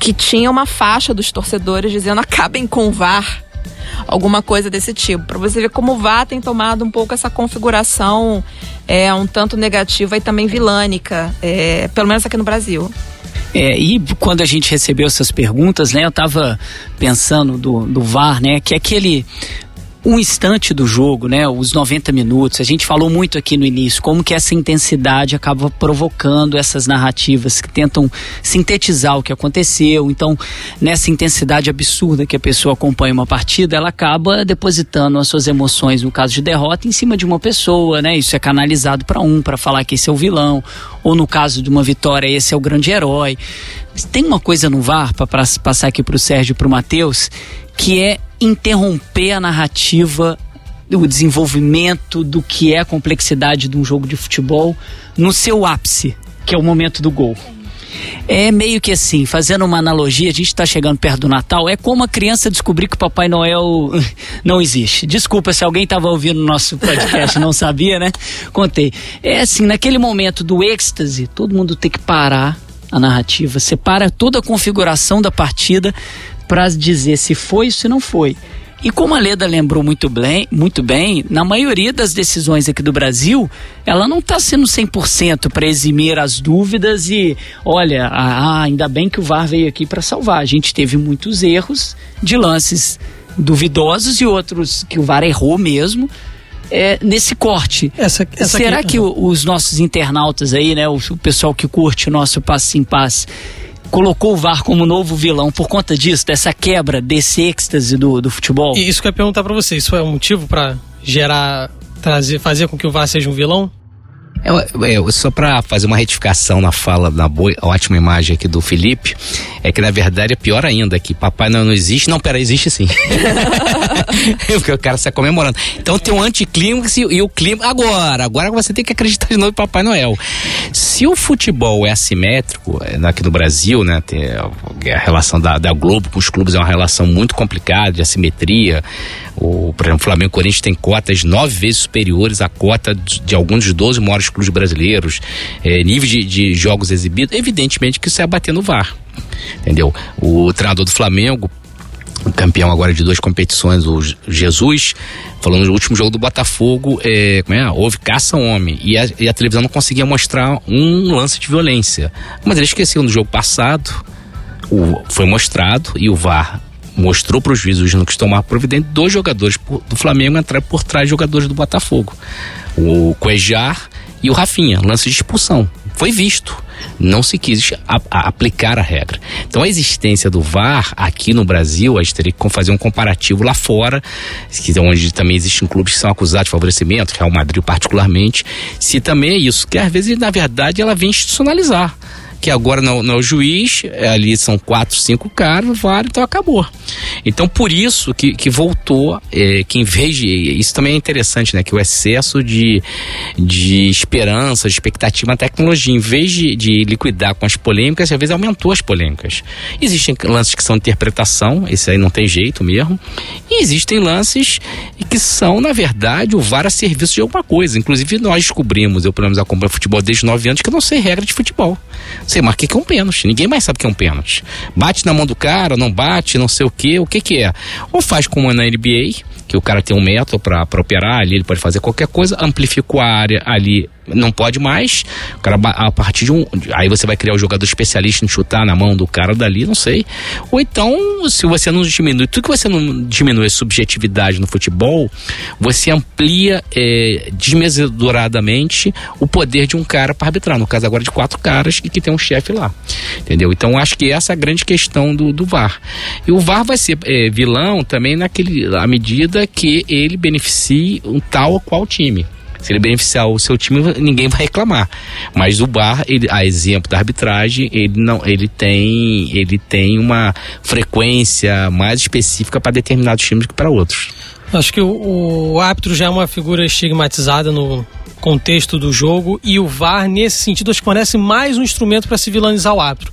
que tinha uma faixa dos torcedores dizendo acabem com o VAR alguma coisa desse tipo. Para você ver como o VAR tem tomado um pouco essa configuração é, um tanto negativa e também vilânica, é, pelo menos aqui no Brasil. É, e quando a gente recebeu essas perguntas, né, eu estava pensando do, do VAR, né, que é aquele um instante do jogo, né, os 90 minutos. A gente falou muito aqui no início como que essa intensidade acaba provocando essas narrativas que tentam sintetizar o que aconteceu. Então, nessa intensidade absurda que a pessoa acompanha uma partida, ela acaba depositando as suas emoções, no caso de derrota, em cima de uma pessoa, né? Isso é canalizado para um, para falar que esse é o vilão, ou no caso de uma vitória, esse é o grande herói. Tem uma coisa no VAR para passar aqui para o Sérgio e para o Matheus, que é interromper a narrativa o desenvolvimento do que é a complexidade de um jogo de futebol no seu ápice, que é o momento do gol. É meio que assim, fazendo uma analogia, a gente está chegando perto do Natal, é como a criança descobrir que o Papai Noel não existe. Desculpa se alguém estava ouvindo o nosso podcast e não sabia, né? Contei. É assim, naquele momento do êxtase, todo mundo tem que parar a narrativa, separa toda a configuração da partida para dizer se foi ou se não foi. E como a Leda lembrou muito bem, muito bem, na maioria das decisões aqui do Brasil, ela não está sendo 100% para eximir as dúvidas e, olha, ah, ainda bem que o VAR veio aqui para salvar. A gente teve muitos erros de lances duvidosos e outros que o VAR errou mesmo. É, nesse corte. Essa, essa Será aqui, que os nossos internautas aí, né, o, o pessoal que curte o nosso passe em passe, colocou o VAR como novo vilão por conta disso, dessa quebra desse êxtase do, do futebol? Isso que eu ia perguntar para você, isso é um motivo para gerar, trazer, fazer com que o VAR seja um vilão? É, é, só para fazer uma retificação na fala, na boa, ótima imagem aqui do Felipe, é que na verdade é pior ainda, que Papai não, não existe. Não, pera, existe sim. Porque o cara está comemorando. Então tem um anticlímax e, e o clima. Agora, agora você tem que acreditar de novo em Papai Noel. Se o futebol é assimétrico, é, aqui no Brasil, né, a relação da, da Globo com os clubes é uma relação muito complicada, de assimetria. O, por exemplo, o Flamengo e Corinthians tem cotas nove vezes superiores à cota de, de alguns dos 12 maiores clubes brasileiros, é, nível de, de jogos exibidos, evidentemente que isso é bater no VAR. Entendeu? O treinador do Flamengo, campeão agora de duas competições, o Jesus, falando no último jogo do Botafogo, é, como é? houve caça ao homem e a, e a, televisão não conseguia mostrar um lance de violência. Mas ele esqueceu no jogo passado, o, foi mostrado e o VAR mostrou para os juízes no que tomar providência dois jogadores do Flamengo entrar por trás de jogadores do Botafogo. O Cuejar e o Rafinha, lance de expulsão. Foi visto. Não se quis a, a aplicar a regra. Então a existência do VAR aqui no Brasil, a gente teria que fazer um comparativo lá fora, onde também existem clubes que são acusados de favorecimento, Real Madrid particularmente, se também é isso, que às vezes na verdade ela vem institucionalizar que agora não, não é o juiz, é, ali são quatro, cinco caras, vários, então acabou. Então por isso que, que voltou, é, que em vez de. Isso também é interessante, né? Que o excesso de, de esperança, de expectativa na tecnologia, em vez de, de liquidar com as polêmicas, às vezes aumentou as polêmicas. Existem lances que são interpretação, esse aí não tem jeito mesmo. E existem lances que são, na verdade, o VAR a serviço de alguma coisa. Inclusive, nós descobrimos, eu pelo menos acompanho futebol desde 9 anos, que eu não sei regra de futebol. Você marca que é um pênalti. Ninguém mais sabe que é um pênalti. Bate na mão do cara, não bate, não sei o que, o que que é. Ou faz como é na NBA, que o cara tem um método para operar ali, ele pode fazer qualquer coisa, amplifica a área ali não pode mais. O cara, a partir de um. Aí você vai criar o um jogador especialista em chutar na mão do cara dali, não sei. Ou então, se você não diminui, tudo que você não diminui a subjetividade no futebol, você amplia é, desmesuradamente o poder de um cara para arbitrar. No caso agora de quatro caras e que tem um chefe lá. Entendeu? Então acho que essa é a grande questão do, do VAR. E o VAR vai ser é, vilão também naquele, à medida que ele beneficie um tal ou qual time. Se ele beneficiar o seu time, ninguém vai reclamar. Mas o Bar, ele, a exemplo da arbitragem, ele não, ele tem, ele tem uma frequência mais específica para determinados times que para outros. Acho que o, o árbitro já é uma figura estigmatizada no contexto do jogo e o VAR, nesse sentido, acho que parece mais um instrumento para se vilanizar o árbitro.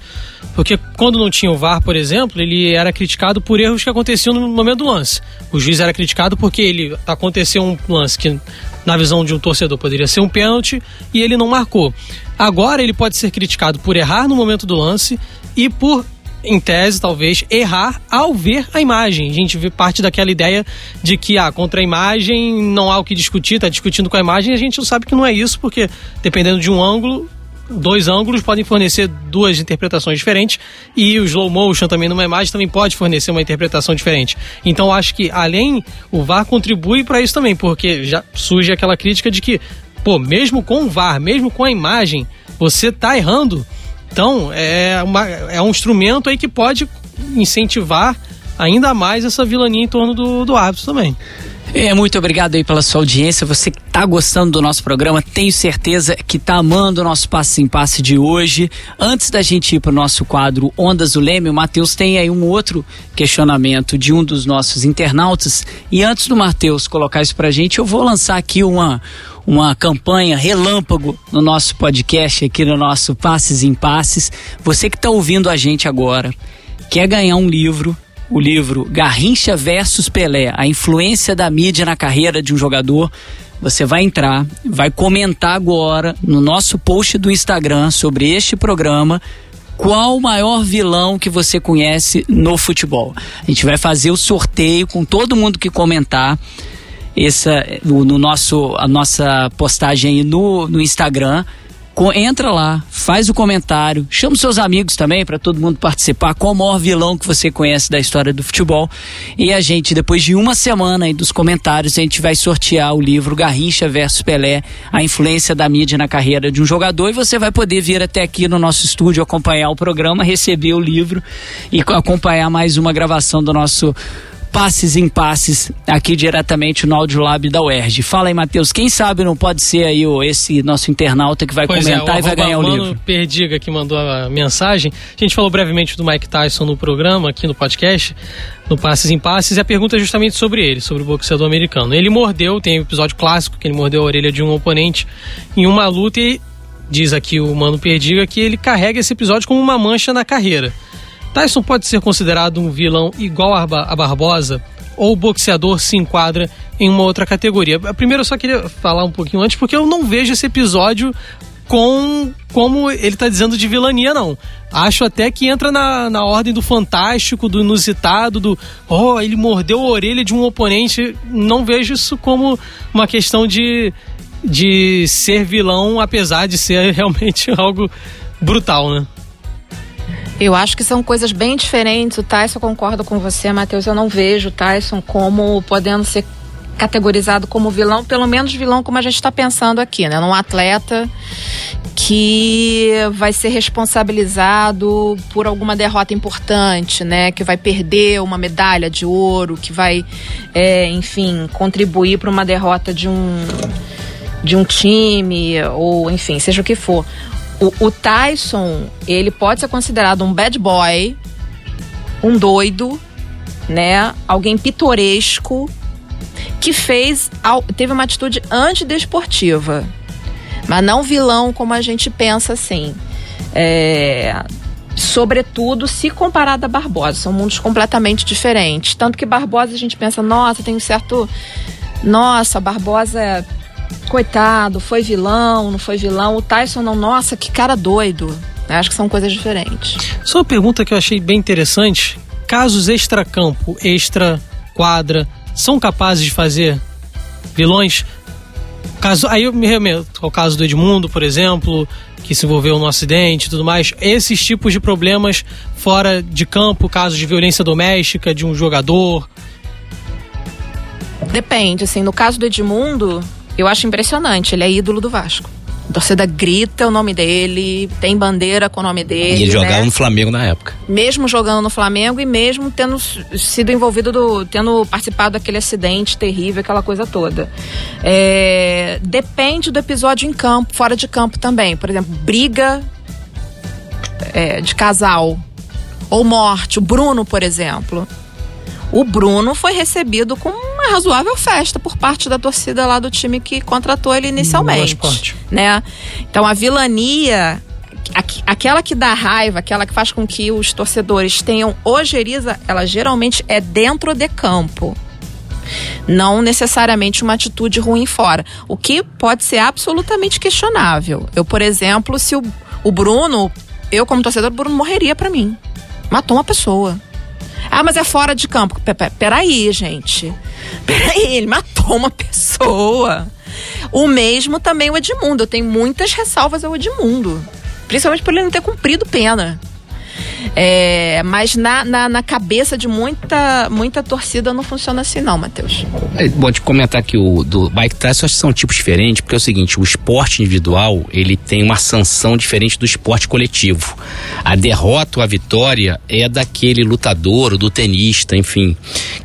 Porque quando não tinha o VAR, por exemplo, ele era criticado por erros que aconteciam no momento do lance. O juiz era criticado porque ele aconteceu um lance que na visão de um torcedor, poderia ser um pênalti e ele não marcou. Agora ele pode ser criticado por errar no momento do lance e por em tese, talvez, errar ao ver a imagem. A gente vê parte daquela ideia de que, ah, contra a imagem não há o que discutir, tá discutindo com a imagem, a gente sabe que não é isso, porque dependendo de um ângulo, dois ângulos podem fornecer duas interpretações diferentes e o slow motion também numa imagem também pode fornecer uma interpretação diferente. Então acho que além o VAR contribui para isso também, porque já surge aquela crítica de que, pô, mesmo com o VAR, mesmo com a imagem, você tá errando. Então é, uma, é um instrumento aí que pode incentivar ainda mais essa vilania em torno do, do árbitro também. É, muito obrigado aí pela sua audiência. Você que está gostando do nosso programa, tenho certeza que está amando o nosso passe em passe de hoje. Antes da gente ir para o nosso quadro Ondas do Leme, o Matheus tem aí um outro questionamento de um dos nossos internautas. E antes do Matheus colocar isso para a gente, eu vou lançar aqui uma, uma campanha relâmpago no nosso podcast, aqui no nosso Passes em Passes. Você que está ouvindo a gente agora, quer ganhar um livro o livro Garrincha versus Pelé, a influência da mídia na carreira de um jogador. Você vai entrar, vai comentar agora no nosso post do Instagram sobre este programa qual o maior vilão que você conhece no futebol. A gente vai fazer o sorteio com todo mundo que comentar essa no, nosso a nossa postagem aí no, no Instagram entra lá, faz o comentário, chama os seus amigos também para todo mundo participar. Qual o maior vilão que você conhece da história do futebol? E a gente, depois de uma semana aí dos comentários, a gente vai sortear o livro Garrincha versus Pelé, a influência da mídia na carreira de um jogador. E você vai poder vir até aqui no nosso estúdio acompanhar o programa, receber o livro e acompanhar mais uma gravação do nosso passes em passes aqui diretamente no Audiolab da UERJ. Fala aí, Matheus, quem sabe não pode ser aí o, esse nosso internauta que vai pois é, comentar é, e vai ganhar o livro. Perdiga que mandou a mensagem. A gente falou brevemente do Mike Tyson no programa, aqui no podcast, no Passes em Passes, e a pergunta é justamente sobre ele, sobre o boxeador americano. Ele mordeu, tem um episódio clássico que ele mordeu a orelha de um oponente em uma luta e diz aqui o Mano Perdiga que ele carrega esse episódio como uma mancha na carreira. Tyson pode ser considerado um vilão igual a Barbosa ou o boxeador se enquadra em uma outra categoria? Primeiro eu só queria falar um pouquinho antes, porque eu não vejo esse episódio com como ele está dizendo de vilania, não. Acho até que entra na, na ordem do fantástico, do inusitado, do oh, ele mordeu a orelha de um oponente. Não vejo isso como uma questão de, de ser vilão, apesar de ser realmente algo brutal, né? Eu acho que são coisas bem diferentes. O Tyson concorda com você, Matheus. Eu não vejo o Tyson como podendo ser categorizado como vilão, pelo menos vilão como a gente está pensando aqui, né? Um atleta que vai ser responsabilizado por alguma derrota importante, né? Que vai perder uma medalha de ouro, que vai, é, enfim, contribuir para uma derrota de um de um time ou enfim, seja o que for. O, o Tyson, ele pode ser considerado um bad boy, um doido, né? Alguém pitoresco que fez teve uma atitude antidesportiva, mas não vilão como a gente pensa assim. É, sobretudo se comparado a Barbosa, são mundos completamente diferentes. Tanto que Barbosa a gente pensa, nossa, tem um certo, nossa, Barbosa coitado, foi vilão, não foi vilão. O Tyson não, nossa, que cara doido. Eu acho que são coisas diferentes. Só uma pergunta que eu achei bem interessante. Casos extra-campo, extra-quadra, são capazes de fazer vilões? Caso, aí eu me remeto ao caso do Edmundo, por exemplo, que se envolveu no acidente e tudo mais. Esses tipos de problemas fora de campo, casos de violência doméstica de um jogador. Depende, assim, no caso do Edmundo, eu acho impressionante. Ele é ídolo do Vasco. A torcida grita o nome dele, tem bandeira com o nome dele. E ele jogava né? no Flamengo na época. Mesmo jogando no Flamengo e mesmo tendo sido envolvido do. tendo participado daquele acidente terrível, aquela coisa toda. É, depende do episódio em campo, fora de campo também. Por exemplo, briga é, de casal ou morte. O Bruno, por exemplo. O Bruno foi recebido com uma razoável festa por parte da torcida lá do time que contratou ele inicialmente, né? Então a vilania aquela que dá raiva, aquela que faz com que os torcedores tenham ojeriza, ela geralmente é dentro de campo. Não necessariamente uma atitude ruim fora. O que pode ser absolutamente questionável. Eu, por exemplo, se o, o Bruno, eu como torcedor, o Bruno morreria para mim. Matou uma pessoa. Ah, mas é fora de campo. Peraí, gente. Peraí, ele matou uma pessoa. O mesmo também o Edmundo. Eu tenho muitas ressalvas ao Edmundo. Principalmente por ele não ter cumprido pena. É, mas na, na, na, cabeça de muita, muita torcida não funciona assim, não, Matheus. É bom te comentar que o do acho que são tipos diferentes, porque é o seguinte: o esporte individual ele tem uma sanção diferente do esporte coletivo. A derrota ou a vitória é daquele lutador do tenista, enfim,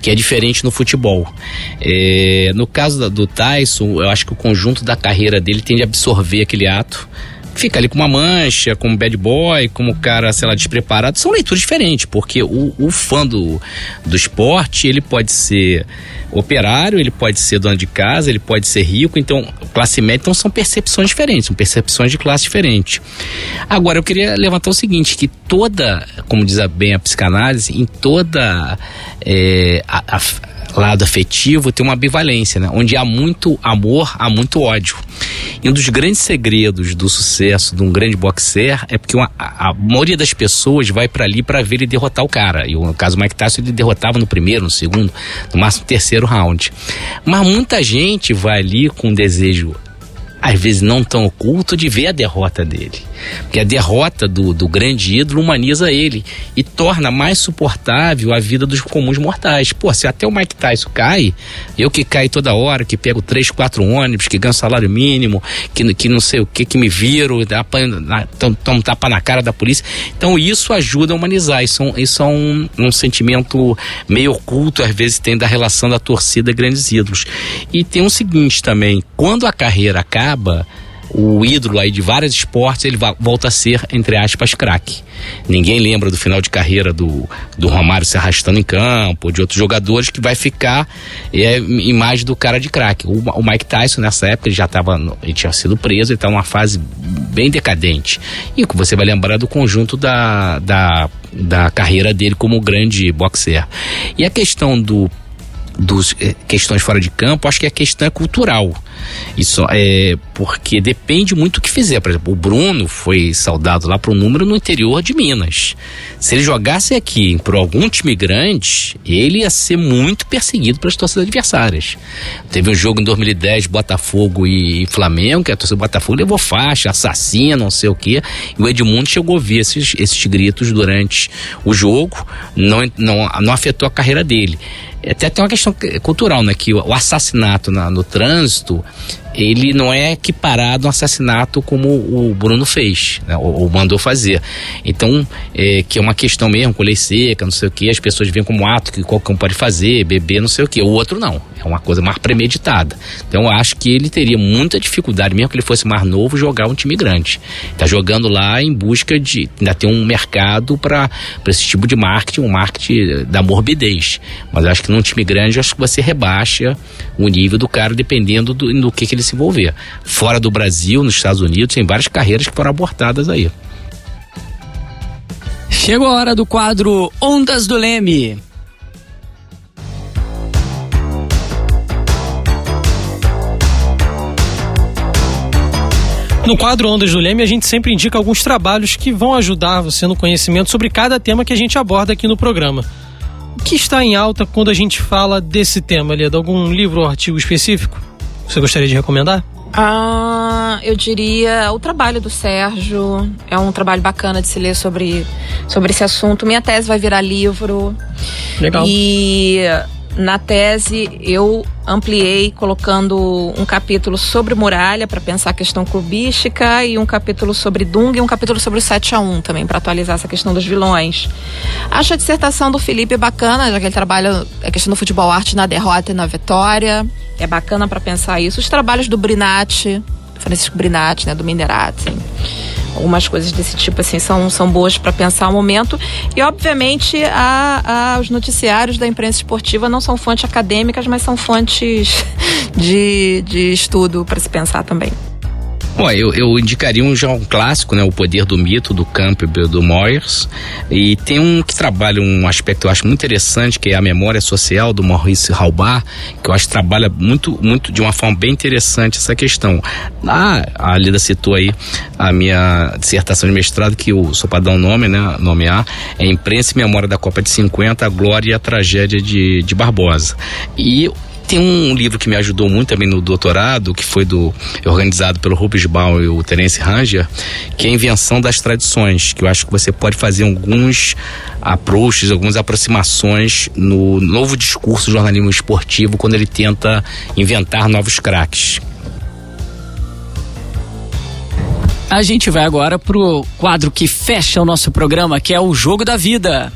que é diferente no futebol. É, no caso do Tyson, eu acho que o conjunto da carreira dele tende a absorver aquele ato fica ali com uma mancha, como bad boy, como cara, sei lá, despreparado. São leituras diferentes, porque o, o fã do, do esporte, ele pode ser operário, ele pode ser dono de casa, ele pode ser rico, então, classe média, então são percepções diferentes, são percepções de classe diferente. Agora, eu queria levantar o seguinte, que toda, como diz bem a psicanálise, em toda é, a lado afetivo tem uma ambivalência, né? Onde há muito amor, há muito ódio. E um dos grandes segredos do sucesso de um grande boxer é porque uma, a, a, maioria das pessoas vai para ali para ver ele derrotar o cara. E no caso do Mike Tyson ele derrotava no primeiro, no segundo, no máximo no terceiro round. Mas muita gente vai ali com um desejo às vezes não tão oculto, de ver a derrota dele. Porque a derrota do, do grande ídolo humaniza ele e torna mais suportável a vida dos comuns mortais. Pô, se até o Mike Tyson cai, eu que caio toda hora, que pego três, quatro ônibus, que ganho salário mínimo, que, que não sei o que, que me viro, tomo tapa na cara da polícia. Então isso ajuda a humanizar. Isso, é isso é um, um sentimento meio oculto, às vezes, tem da relação da torcida grandes ídolos. E tem o seguinte também, quando a carreira acaba, o ídolo aí de vários esportes, ele volta a ser, entre aspas, craque. Ninguém lembra do final de carreira do, do Romário se arrastando em campo, de outros jogadores, que vai ficar é, imagem do cara de craque. O, o, Mike Tyson, nessa época, ele já estava, ele tinha sido preso, ele estava numa fase bem decadente. E você vai lembrar do conjunto da, da, da carreira dele como grande boxer. E a questão do dos eh, questões fora de campo, acho que a questão é cultural. Isso é porque depende muito do que fizer. Por exemplo, o Bruno foi saudado lá para um número no interior de Minas. Se ele jogasse aqui por algum time grande, ele ia ser muito perseguido pelas torcidas adversárias. Teve um jogo em 2010, Botafogo e Flamengo, que a torcida do Botafogo levou faixa, assassina, não sei o quê. E o Edmundo chegou a ouvir esses, esses gritos durante o jogo, não, não, não afetou a carreira dele. Até tem uma questão cultural, né? Que o assassinato na, no trânsito ele não é equiparado a um assassinato como o Bruno fez, né, ou, ou, mandou fazer. Então, é, que é uma questão mesmo, com seca, não sei o que, as pessoas veem como ato que qualquer um pode fazer, beber, não sei o que. O outro não, é uma coisa mais premeditada. Então, eu acho que ele teria muita dificuldade, mesmo que ele fosse mais novo, jogar um time grande. Tá jogando lá em busca de. Ainda tem um mercado para esse tipo de marketing, um marketing da morbidez. Mas eu acho que num time grande, eu acho que você rebaixa o nível do cara dependendo do, do que, que ele se envolver. Fora do Brasil, nos Estados Unidos, tem várias carreiras que foram abortadas aí. Chegou a hora do quadro Ondas do Leme. No quadro Ondas do Leme, a gente sempre indica alguns trabalhos que vão ajudar você no conhecimento sobre cada tema que a gente aborda aqui no programa. O que está em alta quando a gente fala desse tema, Leda? Algum livro ou artigo específico? Você gostaria de recomendar? Ah, eu diria o trabalho do Sérgio. É um trabalho bacana de se ler sobre, sobre esse assunto. Minha tese vai virar livro. Legal. E na tese, eu ampliei colocando um capítulo sobre muralha para pensar a questão clubística e um capítulo sobre Dung e um capítulo sobre o 7 a 1 também para atualizar essa questão dos vilões. Acho a dissertação do Felipe bacana, já que ele trabalha a questão do futebol arte na derrota e na vitória. É bacana para pensar isso. Os trabalhos do Brinatti, Francisco Brinatti, né, do Minerati algumas coisas desse tipo assim são, são boas para pensar o momento. E obviamente a, a, os noticiários da imprensa esportiva não são fontes acadêmicas mas são fontes de, de estudo para se pensar também Bom, eu, eu indicaria um já um clássico, né? O Poder do Mito, do Campbell, do Moyers. E tem um que trabalha um aspecto que eu acho muito interessante, que é a memória social do Maurice Halbar, que eu acho que trabalha muito, muito de uma forma bem interessante essa questão. Ah, a Lida citou aí a minha dissertação de mestrado, que o só para dar um nome, né? Nomear, é Imprensa e Memória da Copa de 50, a Glória e a Tragédia de, de Barbosa. E tem um livro que me ajudou muito também no doutorado, que foi do organizado pelo Rubens Baum e o Terence Ranger, que é a invenção das tradições, que eu acho que você pode fazer alguns approaches, algumas aproximações no novo discurso do jornalismo esportivo quando ele tenta inventar novos craques. A gente vai agora pro quadro que fecha o nosso programa, que é o Jogo da Vida.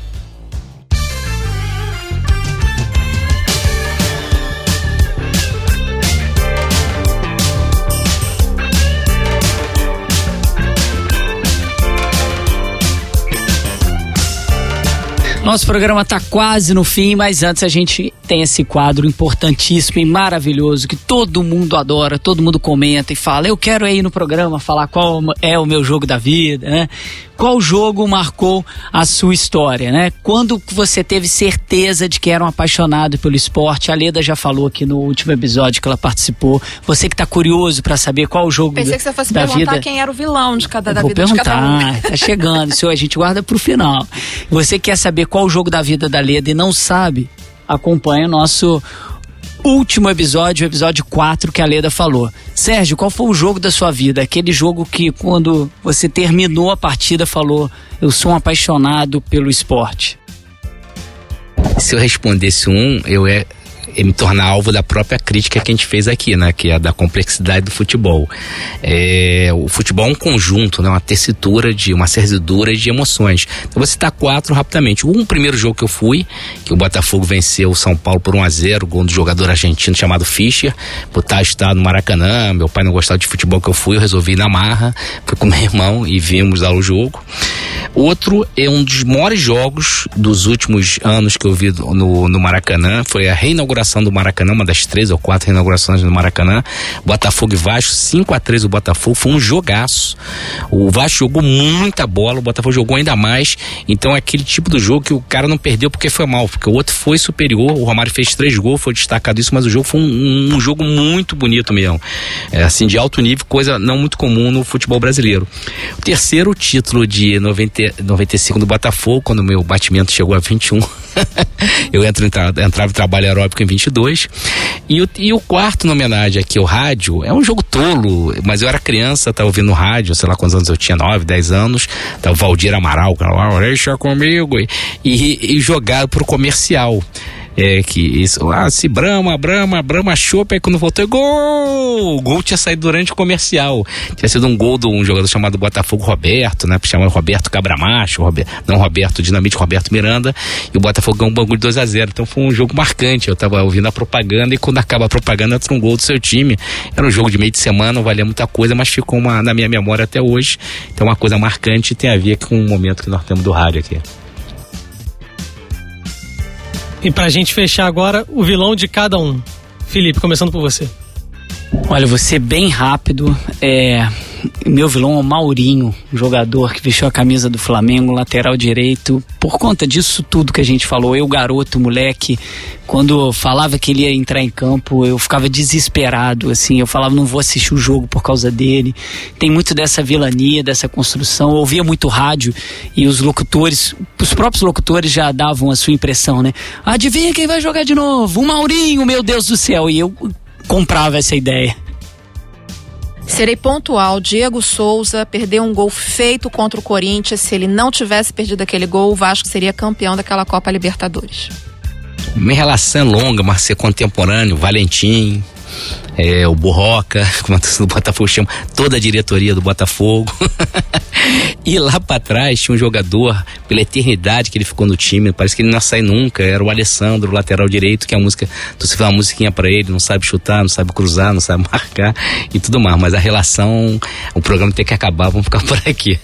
Nosso programa está quase no fim, mas antes a gente tem esse quadro importantíssimo e maravilhoso que todo mundo adora, todo mundo comenta e fala: Eu quero ir no programa falar qual é o meu jogo da vida, né? Qual jogo marcou a sua história, né? Quando você teve certeza de que era um apaixonado pelo esporte? A Leda já falou aqui no último episódio que ela participou. Você que está curioso para saber qual o jogo Pensei que você fosse da perguntar vida. quem era o vilão de cada da Vou vida de cada um. perguntar, tá chegando, isso a gente guarda pro final. Você quer saber qual o jogo da vida da Leda e não sabe? Acompanha o nosso último episódio, o episódio 4 que a Leda falou. Sérgio, qual foi o jogo da sua vida? Aquele jogo que quando você terminou a partida falou, eu sou um apaixonado pelo esporte. Se eu respondesse um, eu ia me tornar alvo da própria crítica que a gente fez aqui, né? Que é da complexidade do futebol. É, o futebol é um conjunto, né? Uma tessitura de uma servidura de emoções. Então vou citar quatro rapidamente. Um primeiro jogo que eu fui, que o Botafogo venceu o São Paulo por 1 a 0 gol do jogador argentino chamado Fischer, por estar estado no Maracanã. Meu pai não gostava de futebol que eu fui, eu resolvi ir na marra, fui com meu irmão e vimos lá o jogo. Outro é um dos maiores jogos dos últimos anos que eu vi no, no Maracanã, foi a reinauguração do Maracanã, uma das três ou quatro reinaugurações do Maracanã. Botafogo e Vasco, 5 a 3 o Botafogo, foi um jogaço. O Vasco jogou muita bola, o Botafogo jogou ainda mais. Então é aquele tipo do jogo que o cara não perdeu porque foi mal, porque o outro foi superior. O Romário fez três gols, foi destacado isso, mas o jogo foi um, um jogo muito bonito mesmo. É, assim, de alto nível, coisa não muito comum no futebol brasileiro. O terceiro título de 90, 95 do Botafogo, quando o meu batimento chegou a 21. eu entro, entrava em trabalho aeróbico em 22. E o, e o quarto, na homenagem aqui, o rádio, é um jogo tolo, mas eu era criança, tava ouvindo rádio, sei lá quantos anos eu tinha, 9, 10 anos. Tava o Valdir Amaral, cara, lá, deixa comigo. E, e, e jogado pro comercial. É que isso, ah, se Brahma, Brahma, Brahma Chopp, aí quando voltou, gol! O gol tinha saído durante o comercial. Tinha sido um gol de um jogador chamado Botafogo Roberto, né? Chamado Roberto Cabramacho, Roberto, não Roberto Dinamite, Roberto Miranda. E o Botafogo ganhou um bagulho de 2 a 0 Então foi um jogo marcante. Eu tava ouvindo a propaganda e quando acaba a propaganda entra um gol do seu time. Era um jogo de meio de semana, não valia muita coisa, mas ficou uma, na minha memória até hoje. Então uma coisa marcante tem a ver com o momento que nós temos do rádio aqui. E pra gente fechar agora, o vilão de cada um. Felipe, começando por você. Olha, ser bem rápido. É, meu vilão é o Maurinho, jogador que vestiu a camisa do Flamengo, lateral direito. Por conta disso tudo que a gente falou, eu, garoto, moleque, quando falava que ele ia entrar em campo, eu ficava desesperado, assim, eu falava, não vou assistir o jogo por causa dele. Tem muito dessa vilania, dessa construção. Eu ouvia muito rádio e os locutores, os próprios locutores já davam a sua impressão, né? Adivinha quem vai jogar de novo? O Maurinho, meu Deus do céu. E eu comprava essa ideia. Serei pontual. Diego Souza perdeu um gol feito contra o Corinthians. Se ele não tivesse perdido aquele gol, o Vasco seria campeão daquela Copa Libertadores. Minha relação é longa, mas ser contemporâneo, Valentim, é, o Burroca, como a torcida do Botafogo chama, toda a diretoria do Botafogo. e lá para trás tinha um jogador, pela eternidade que ele ficou no time, parece que ele não ia sair nunca, era o Alessandro, lateral direito, que a música, tu se faz uma musiquinha para ele, não sabe chutar, não sabe cruzar, não sabe marcar e tudo mais, mas a relação, o programa tem que acabar, vamos ficar por aqui.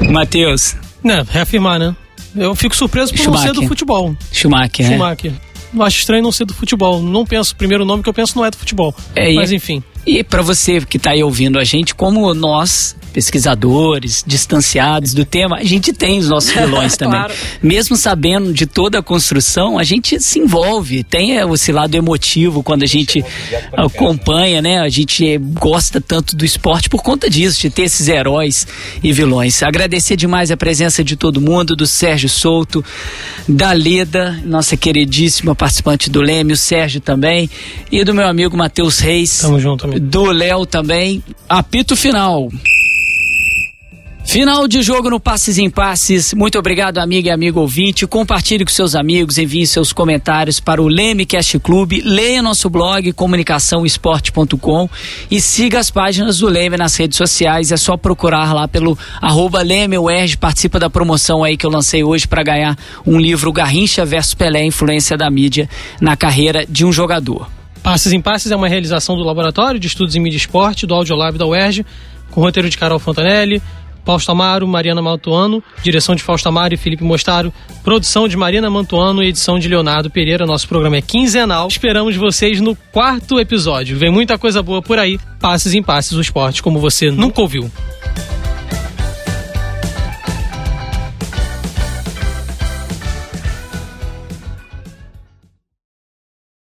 Matheus. Não, reafirmar, né? Eu fico surpreso por não ser do futebol. Schumacher, né? Schumacher. Acho estranho não ser do futebol. Não penso, o primeiro nome que eu penso não é do futebol. É, Mas enfim. E para você que tá aí ouvindo a gente, como nós pesquisadores, distanciados do tema, a gente tem os nossos vilões também. Claro. Mesmo sabendo de toda a construção, a gente se envolve, tem é, esse lado emotivo quando a gente acompanha, né? A gente gosta tanto do esporte por conta disso, de ter esses heróis e vilões. Agradecer demais a presença de todo mundo, do Sérgio Souto, da Leda, nossa queridíssima participante do Leme, o Sérgio também, e do meu amigo Matheus Reis. Tamo junto, amigo. Do Léo também. Apito final. Final de jogo no Passes em Passes. Muito obrigado, amiga e amigo ouvinte. Compartilhe com seus amigos, envie seus comentários para o Leme Cast Clube. Leia nosso blog comunicaçãoesporte.com e siga as páginas do Leme nas redes sociais. É só procurar lá pelo arroba Leme. Participa da promoção aí que eu lancei hoje para ganhar um livro Garrincha versus Pelé, influência da mídia na carreira de um jogador. Passes em Passes é uma realização do Laboratório de Estudos em Mídia e Esporte, do Audiolab da UERJ, com roteiro de Carol Fontanelli, Fausto Amaro, Mariana Mantuano, direção de Fausto Amaro e Felipe Mostaro, produção de Marina Mantuano e edição de Leonardo Pereira. Nosso programa é quinzenal. Esperamos vocês no quarto episódio. Vem muita coisa boa por aí. Passes em Passes, o esporte como você nunca ouviu.